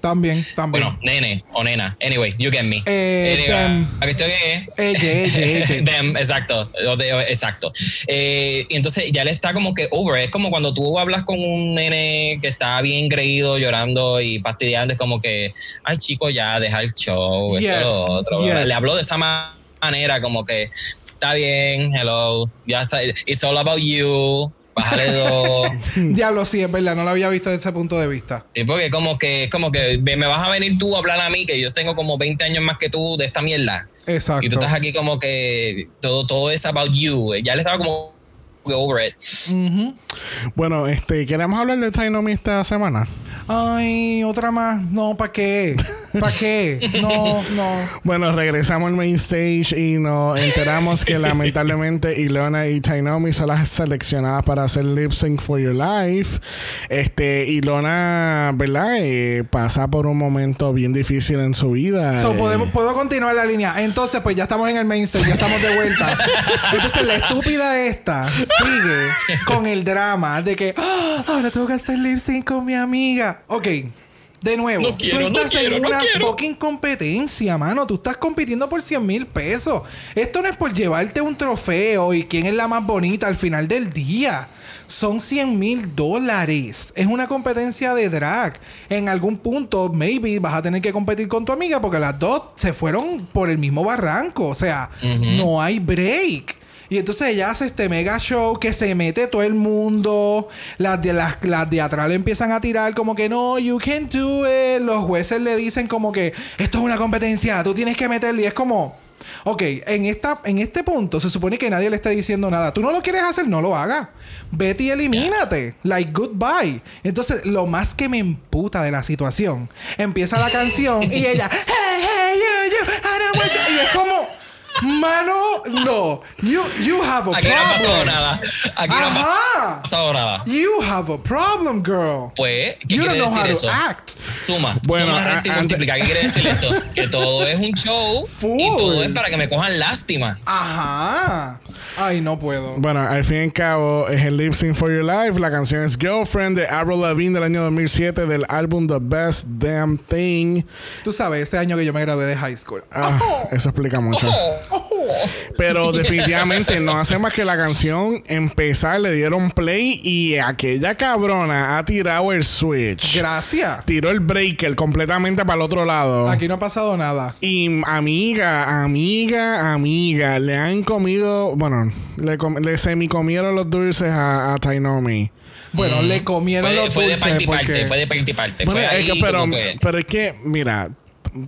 También, también. Bueno, nene o nena. Anyway, you get me. Eh, Anyway, them. La cuestión es. Ella, ella, ella. Them, exacto. O de- o- exacto. Eh, y entonces ya le está como que over. Es como cuando tú hablas con un nene que está bien creído, llorando y fastidiando. Es como que, ay, chico, ya deja el show. Yes, Esto, lo otro. yes. Le habló de esa ma- manera, como que está bien, hello. Ya. It's all about you. Bájale dos. Diablo, sí, es verdad, no lo había visto desde ese punto de vista. Sí, porque como que como que me vas a venir tú a hablar a mí, que yo tengo como 20 años más que tú de esta mierda. Exacto. Y tú estás aquí como que todo, todo es about you. Ya le estaba como over it. Bueno, este, ¿queremos hablar de Tainomi esta semana? Ay, otra más. No, ¿para qué? ¿Para qué? No, no. Bueno, regresamos al main stage y nos enteramos que lamentablemente Ilona y Tainomi son las seleccionadas para hacer lip sync for your life. Este, Ilona, ¿verdad? Eh, pasa por un momento bien difícil en su vida. So, Eh, podemos, puedo continuar la línea. Entonces, pues ya estamos en el main stage, ya estamos de vuelta. Entonces, la estúpida esta sigue con el drama de que "Ah, ahora tengo que hacer lip sync con mi amiga. Ok. De nuevo, No quiero, tú no estás quiero, en no una quiero. fucking competencia, mano. Tú estás compitiendo por 100 mil pesos. Esto no es por llevarte un trofeo y quién es la más bonita al final del día. Son 100 mil dólares. Es una competencia de drag. En algún punto, maybe vas a tener que competir con tu amiga porque las dos se fueron por el mismo barranco. O sea, no hay break. Y entonces ella hace este mega show que se mete todo el mundo. Las de, las, las de atrás le empiezan a tirar como que no, you can do it. Los jueces le dicen como que esto es una competencia, tú tienes que meterle. Y es como, ok, en, esta, en este punto se supone que nadie le está diciendo nada. Tú no lo quieres hacer, no lo hagas. Vete y elimínate. Like goodbye. Entonces, lo más que me emputa de la situación, empieza la canción y ella, hey, hey, you, you, I don't want you", Y es como. Mano, no. You, you have a Aquí no ha pasado problem. nada. Aquí no ha pasado nada. You have a problem, girl. Pues, ¿qué you quiere don't know decir how eso? to act. Suma, Bueno, suma, resta y multiplica. ¿Qué quiere decir esto? Que todo es un show Full. y todo es para que me cojan lástima. Ajá. Ay, no puedo. Bueno, al fin y al cabo es el Lip Sync for Your Life. La canción es Girlfriend de Avril Lavigne del año 2007 del álbum The Best Damn Thing. Tú sabes, este año que yo me gradué de high school. Ah, eso explica mucho. Pero definitivamente no hace más que la canción empezar, le dieron play y aquella cabrona ha tirado el switch. Gracias. Tiró el breaker completamente para el otro lado. Aquí no ha pasado nada. Y amiga, amiga, amiga, le han comido, bueno, le, com- le semicomieron los dulces a, a Tainomi. Bueno, le comieron Fue, los fue de dulces parte y porque... parte, fue de parte y parte. Bueno, fue es ahí que- pero, que- pero es que, mira,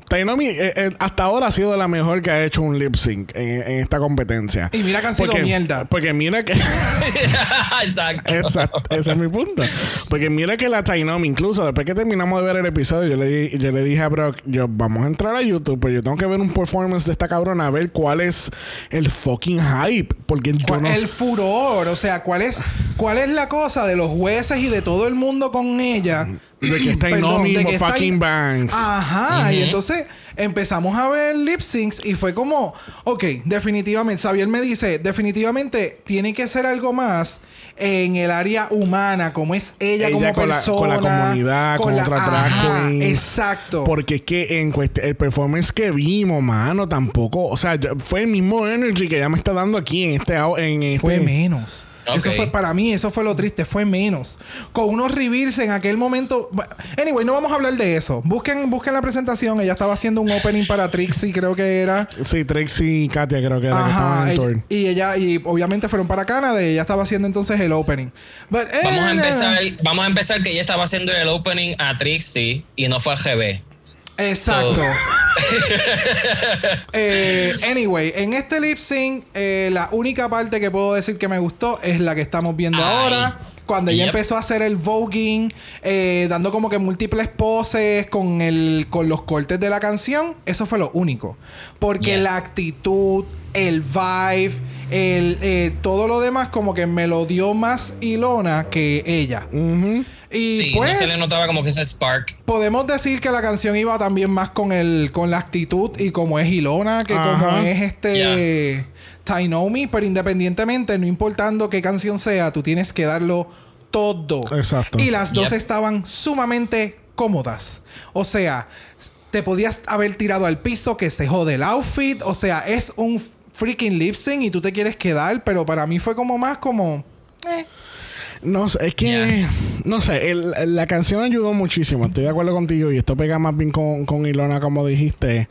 Tainomi eh, eh, hasta ahora ha sido la mejor que ha hecho un lip sync en, en esta competencia. Y mira que han sido Porque- mierda. Porque mira que. Exacto. Exacto, ese es mi punto. Porque mira que la Tainomi, incluso después que terminamos de ver el episodio, yo le, di- yo le dije a Brock, yo vamos a entrar a YouTube, pero yo tengo que ver un performance de esta cabrona, a ver cuál es el fucking hype. Porque yo ¿Cuál- no. El furor, o sea, ¿cuál es, ¿cuál es la cosa de los jueces y de todo el mundo con ella? De que está está fucking Banks. Ajá, y entonces empezamos a ver lip syncs y fue como, ok, definitivamente, Xavier me dice, definitivamente tiene que ser algo más en el área humana, como es ella, Ella como con la- persona. con la comunidad, con la- otras drag Ajá. Exacto. Porque es que en el performance que vimos, mano, tampoco. O sea, fue el mismo energy que ella me está dando aquí en este. En este Fue menos. Eso Ok. fue para mí, eso fue lo triste, fue menos. Con unos reveals en aquel momento. Anyway, no vamos a hablar de eso. Busquen, busquen la presentación. Ella estaba haciendo un opening para Trixie, creo que era. Sí, Trixie y Katia creo que era que estaban Ajá. ella- tour. y ella, y obviamente fueron para Canadá y ella estaba haciendo entonces el opening. But, eh, Vamos a empezar, vamos a empezar que ella estaba haciendo el opening a Trixie y no fue al GB. Exacto. Eh, anyway, en este lip sync, eh, la única parte que puedo decir que me gustó es la que estamos viendo Ay. ahora. Cuando ella Yep. empezó a hacer el voguing, eh, dando como que múltiples poses con, el, con los cortes de la canción, eso fue lo único. Porque Yes. la actitud, el vibe, el, eh, todo lo demás como que me lo dio más Ilona que ella. Y Sí, pues no se le notaba como que ese spark. podemos decir que la canción iba también más con el con la actitud y como es Ilona que como es este Tainomi, pero independientemente, no importando qué canción sea, tú tienes que darlo todo. Exacto. Y las dos Yep. estaban sumamente cómodas. O sea, te podías haber tirado al piso que se jode el outfit, o sea, es un freaking lip sync y tú te quieres quedar, pero para mí fue como más como eh, No sé, es que. Yeah. No sé, el- la canción ayudó muchísimo. Estoy de acuerdo contigo y esto pega más bien con, con Ilona, como dijiste.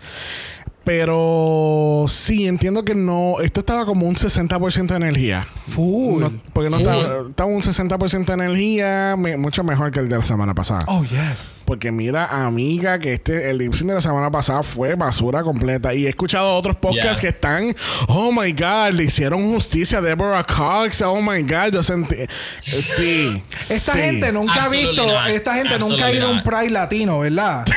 Pero sí, entiendo que no. Esto estaba como un 60% de energía. full. No- porque no Full. estaba, estaba un 60% de energía, me- mucho mejor que el de la semana pasada. Oh, yes. Porque mira, amiga, que este, el lip de la semana pasada fue basura completa. Y he escuchado otros podcasts Yeah. que están, oh my God, le hicieron justicia a Deborah Cox, oh my God, yo sentí. Sí. Esta sí. gente nunca ha visto, not. esta gente nunca ha ido a un Pride latino, ¿verdad?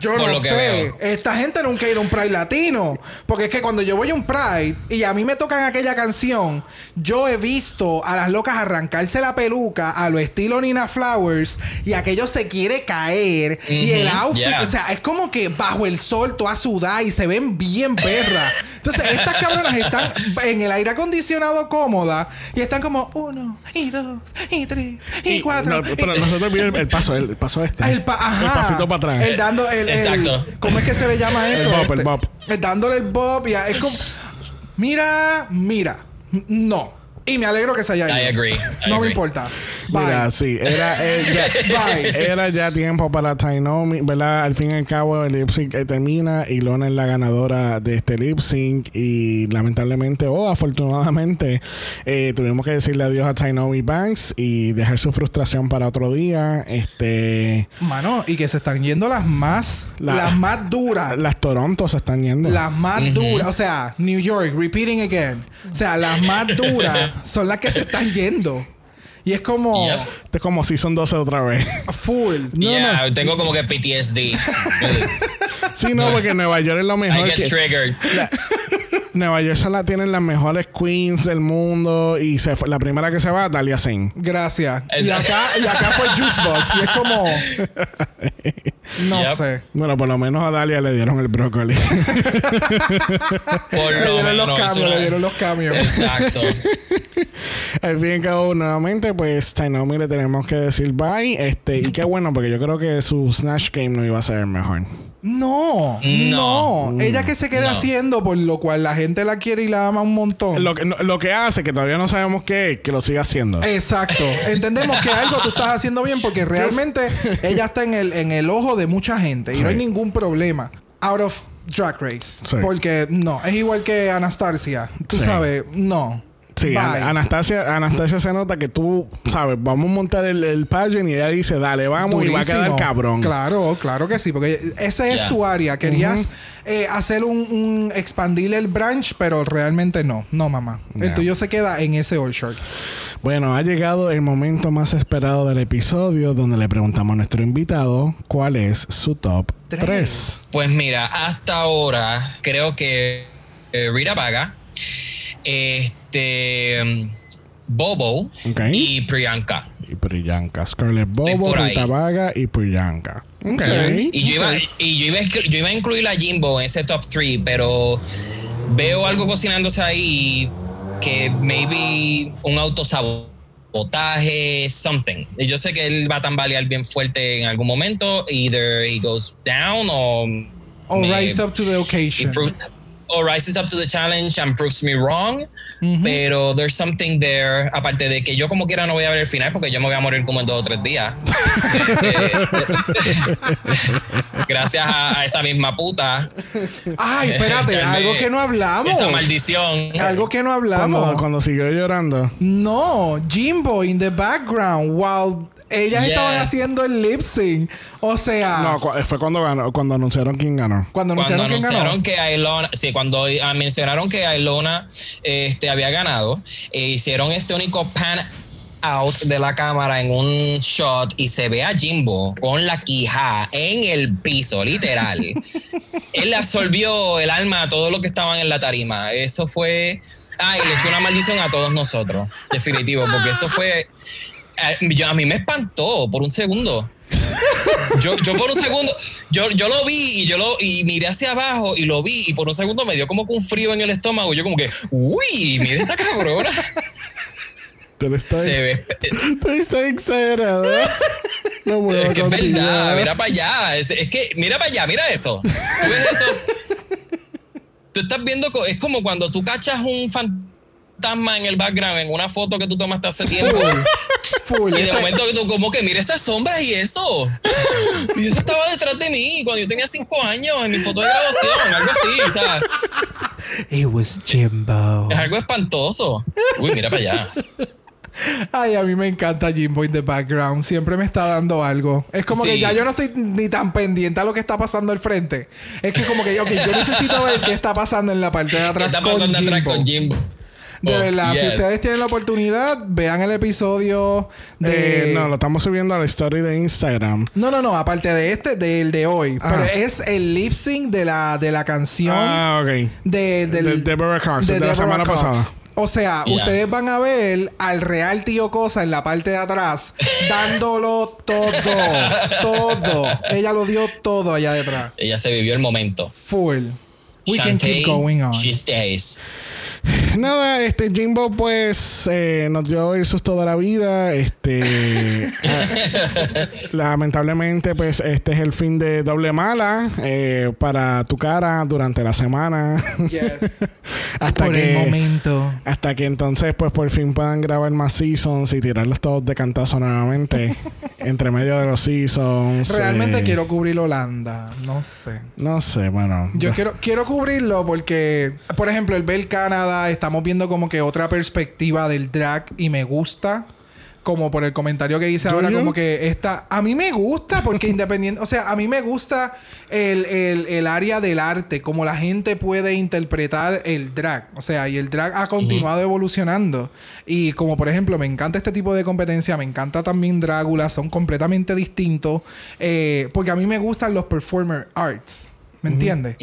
Yo Por no lo que sé. veo. Esta gente nunca ha ido a un Pride latino. Porque es que cuando yo voy a un Pride y a mí me tocan aquella canción, yo he visto a las locas arrancarse la peluca a lo estilo Nina Flowers y aquello se quiere caer. Y el outfit, yeah. o sea, es como que bajo el sol toda sudada y se ven bien perras. Entonces, estas cabronas están en el aire acondicionado cómoda y están como uno, y dos, y tres, y, Y- cuatro. no, y- pero nosotros vimos el paso, el, paso este. el, pa- ajá. El pasito para atrás. El dando el, el- Exacto. ¿Cómo es que se le llama El eso? bop, el bop. el dándole el bob. y es como. Mira, mira. No. Y me alegro que se haya ido. I agree. I no me importa. Bye. Mira, sí, era, eh, ya, Bye. era ya tiempo para Tainomi, ¿verdad? Al fin y al cabo el lip sync eh, termina y Lona es la ganadora de este lip sync y lamentablemente o afortunadamente eh, tuvimos que decirle adiós a Tainomi Banks y dejar su frustración para otro día. Este, Mano, y que se están yendo las más. La- las más duras. las Toronto se están yendo. Las más duras, o sea, New York, repeating again. O sea, las más duras son las que se están yendo. Y es como Yep. Es como Season 12 otra vez. full. No, yeah, tengo como que PTSD. sí, no, porque Nueva York es lo I mejor. get que- triggered. Nueva York la, tienen las mejores queens del mundo y se fue- la primera que se va, Dalia Zayn. Gracias. Y acá, y acá fue Juicebox. Y es como. No Yep. sé. Bueno, por lo menos a Dalia le dieron el brócoli. Por Le lo dieron los menos. cambios, le dieron los cambios. Exacto. Al fin y al cabo, nuevamente, pues Tainomi le tenemos que decir bye. Este, y qué bueno, porque yo creo que su Snatch Game no iba a ser mejor. No, no, No. Ella que se quede No. haciendo, por lo cual la gente la quiere y la ama un montón. Lo que, lo que hace, que todavía no sabemos qué es, que lo siga haciendo. Exacto. Entendemos que algo tú estás haciendo bien porque realmente ella está en el, en el ojo de mucha gente y no hay ningún problema. Out of Drag Race. Sí. Porque no, es igual que Anastasia. Tú Sí. sabes, no. Sí, Bye. Anastasia, Anastasia se nota que tú, sabes, vamos a montar el, el pageant y ella dice, dale, vamos y va a quedar cabrón. Claro, claro que sí, porque ese es su área. Querías eh, hacer un, un- expandir el branch, pero realmente no. No, mamá. El tuyo se queda en ese all short. Bueno, ha llegado el momento más esperado del episodio donde le preguntamos a nuestro invitado cuál es su top Tres. 3. Pues mira, hasta ahora creo que eh, Rita Vaga, este Bobo y Priyanka. Y Priyanka. Scarlett Bobo. Rita Vaga y Priyanka. Ok. Y yo iba, y yo iba, a inclu- yo iba a incluir a Jimbo en ese top 3, pero veo algo cocinándose ahí que maybe un autosabotaje, something. Y yo sé que él va a tambalear bien fuerte en algún momento. Either he goes down o. O me- rise up to the he occasion. Or rises up to the challenge and proves me wrong. Pero there's something there. Aparte de que yo como quiera no voy a ver el final porque yo me voy a morir como en dos o tres días. Gracias a, a esa misma puta. Ay, espérate, algo que no hablamos. Esa maldición. Algo que no hablamos. Cuando, cuando siguió llorando. No, Jimbo in the background while Ellas Yes. estaban haciendo el lip sync. O sea, No, cu- fue cuando ganó, cuando anunciaron quién ganó. cuando Cuando anunciaron quién ganó. anunciaron que Ailona, sí, cuando ah, mencionaron que Ailona este, había ganado, e hicieron este único pan out de la cámara en un shot y se ve a Jimbo con la quija en el piso, literal. Él le absorbió el alma a todos los que estaban en la tarima. Eso fue. Ay, le echó una maldición a todos nosotros. Definitivo, porque eso fue. Eh, a mí me espantó por un segundo. Yo, yo por un segundo, yo, yo lo vi y yo lo y miré hacia abajo y lo vi y por un segundo me dio como que un frío en el estómago. Yo como que, uy, mira esta cabrona. Te lo Se ve, te estás exagerado. No es que es verdad, mira para allá. Es, es que, mira para allá, mira eso. ¿Tú ves eso? Tú estás viendo, es como cuando tú cachas un fantasma en el background en una foto que tú tomaste hace tiempo. Full. Y de Ese- momento tú como que mira esas sombras y eso. Y eso estaba detrás de mí cuando yo tenía cinco años en mi foto de graduación, algo así, o sea, It was Jimbo. es algo espantoso. Uy, mira para allá. Ay, a mí me encanta Jimbo in the background. Siempre me está dando algo. Es como que ya yo no estoy ni tan pendiente a lo que está pasando al frente. Es que como que, ok, yo necesito ver qué está pasando en la parte de ¿Qué atrás con atrás con Jimbo? De Oh, verdad, si ustedes tienen la oportunidad, vean el episodio de... Eh, no, lo estamos subiendo a la story de Instagram. No, no, no, aparte de este, del de hoy. Ah. Pero es el lip sync de la, de la canción Ah, ok. de, del, De Deborah Cox, de la Deborah semana Cox. pasada. O sea, ustedes van a ver al real tío Cosa en la parte de atrás dándolo todo, todo. Ella lo dio todo allá detrás. Ella se vivió el momento. Full. We can keep going on. She stays. Nada, este Jimbo pues eh, nos dio el susto de la vida. Este lamentablemente pues este es el fin de doble mala eh, para tu cara durante la semana. Yes. hasta Por que el momento. hasta que entonces pues por fin puedan grabar más seasons y tirarlos todos de cantazo nuevamente entre medio de los seasons. Realmente eh, quiero cubrir Holanda. No sé. No sé, bueno. Yo quiero, quiero cubrirlo porque, por ejemplo, el ver Canadá, estamos viendo como que otra perspectiva del drag y me gusta. Como por el comentario que hice ¿Do ahora, como que esta... A mí me gusta porque independiente... O sea, a mí me gusta el, el- el área del arte, como la gente puede interpretar el drag. O sea, y el drag ha continuado evolucionando. Y como por ejemplo, me encanta este tipo de competencia, me encanta también Drácula, son completamente distintos. eh, porque a mí me gustan los performer arts. ¿Me entiendes?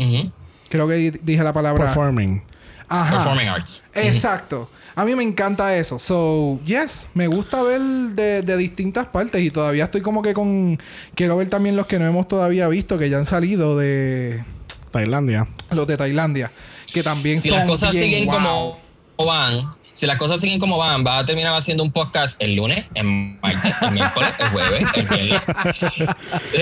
Creo que di- dije la palabra. Performing. Ajá. Performing arts. Exacto. A mí me encanta eso. So, yes, me gusta ver de, de distintas partes y todavía estoy como que con... Quiero ver también los que no hemos todavía visto, que ya han salido de Tailandia. los de Tailandia, que también Si son las cosas bien siguen wow. como van, si las cosas siguen como van, va a terminar haciendo un podcast el lunes, el martes, el miércoles, el jueves, el viernes.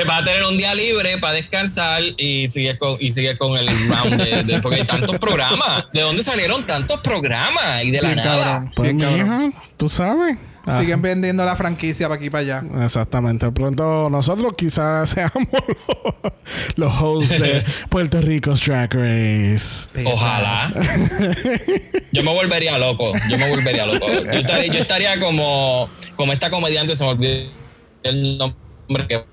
Va a tener un día libre para descansar y sigue con, y sigue con el round de, de- porque hay tantos programas. ¿De dónde salieron tantos programas? Y de la Bien nada. cabrón, Pues, bien cabrón. tú sabes. Ah, Siguen vendiendo la franquicia para aquí y para allá. Exactamente. Pronto nosotros quizás seamos los, los hosts de Puerto Rico's Drag Race. Ojalá. Yo me volvería loco. Yo me volvería loco. Yo estaría, yo estaría como, como esta comediante, se me olvidó el nombre que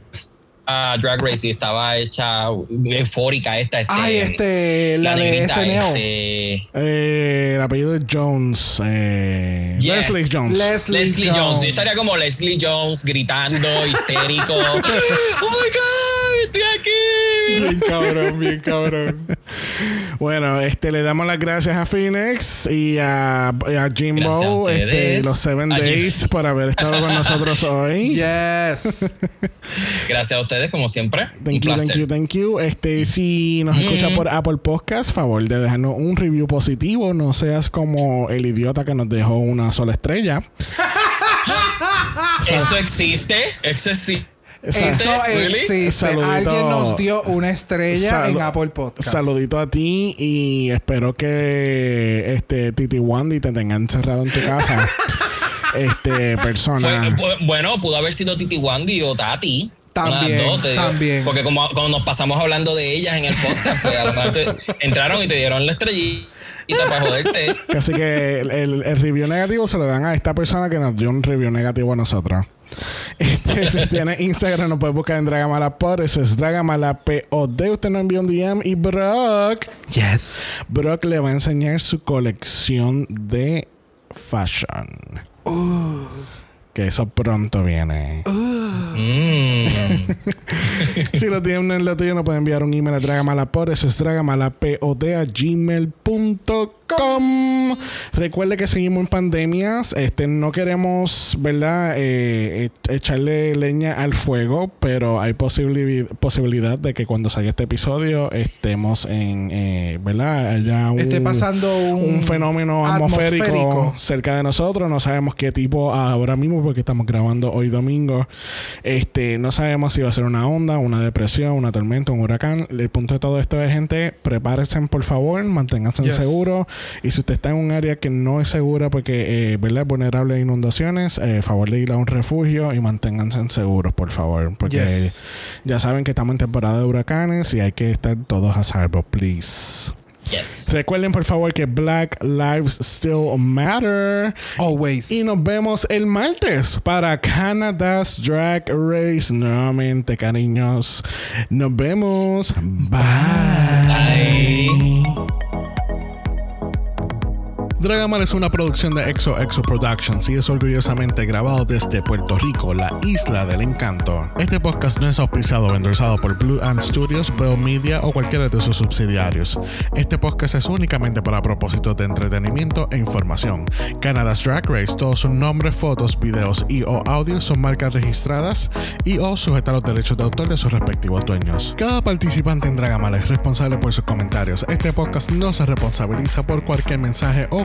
a Drag Race y estaba hecha eufórica esta. Este, Ay, este, la, de negrita, SNL. este, Eh, el apellido es Jones. Eh, Yes. Leslie Jones. Leslie, Leslie Jones. Jones. Yo estaría como Leslie Jones gritando, histérico. ¡Oh my God! ¡Estoy aquí! Bien cabrón, bien cabrón. Bueno, este le damos las gracias a Phoenix y a, a a Jimbo, ustedes. este, los Seven A Jim- Days, por haber estado con nosotros hoy. Yes. Gracias a ustedes, como siempre. Thank un you, placer. thank you, thank you. Este, si nos escucha por Apple Podcast, favor de dejarnos un review positivo. No seas como el idiota que nos dejó una sola estrella. Eso existe. Eso existe. Eso existe. Saludito. Alguien nos dio una estrella en Apple Podcast. Saludito a ti y espero que este Titi Wandy te tenga encerrado en tu casa. este persona. Bueno, pudo haber sido Titi Wandy o Tati. También, dos, digo. también. Porque como, como nos pasamos hablando de ellas en el podcast, pues a lo mejor te- entraron y te dieron la estrellita para joderte. Así que el, el- el review negativo se lo dan a esta persona que nos dio un review negativo a nosotros. Este, si tiene Instagram, nos puede buscar en Dragamalapod. Eso es Dragamalapod. Usted nos envió un DM y Brock. Yes. Brock le va a enseñar su colección de fashion. Que eso pronto viene. Mm. si lo tienen en lo tuyo, nos pueden enviar un email a Dragamalapod. Eso es dragamalapod a gmail.com. Recuerde que seguimos en pandemias. Este, no queremos, ¿verdad? Eh, e- echarle leña al fuego, pero hay posibili- posibilidad de que cuando salga este episodio estemos en, eh, ¿verdad? Haya un, Esté pasando un, un fenómeno atmosférico, cerca de nosotros. No sabemos qué tipo ahora mismo, porque estamos grabando hoy domingo. Este, no sabemos si va a ser una onda, una depresión, una tormenta, un huracán. El punto de todo esto es, gente, prepárense por favor, manténganse Yes. seguros. Y si usted está en un área que no es segura porque, eh, ¿verdad? Es vulnerable a inundaciones, eh, favor de ir a un refugio y manténganse seguros, por favor. Porque Yes. ya saben que estamos en temporada de huracanes y hay que estar todos a salvo, please. Yes. Recuerden por favor que Black Lives Still Matter. Always. Y nos vemos el martes para Canada's Drag Race. Nuevamente, cariños. Nos vemos. Bye. Dragamar es una producción de Exo Exo Productions y es orgullosamente grabado desde Puerto Rico, la isla del encanto. Este podcast no es auspiciado o endorsado por Blue Ant Studios, Bell Media o cualquiera de sus subsidiarios. Este podcast es únicamente para propósitos de entretenimiento e información. Canada's Drag Race, todos sus nombres, fotos, videos y o audios son marcas registradas y o sujetan los derechos de autor de sus respectivos dueños. Cada participante en Dragamar es responsable por sus comentarios. Este podcast no se responsabiliza por cualquier mensaje o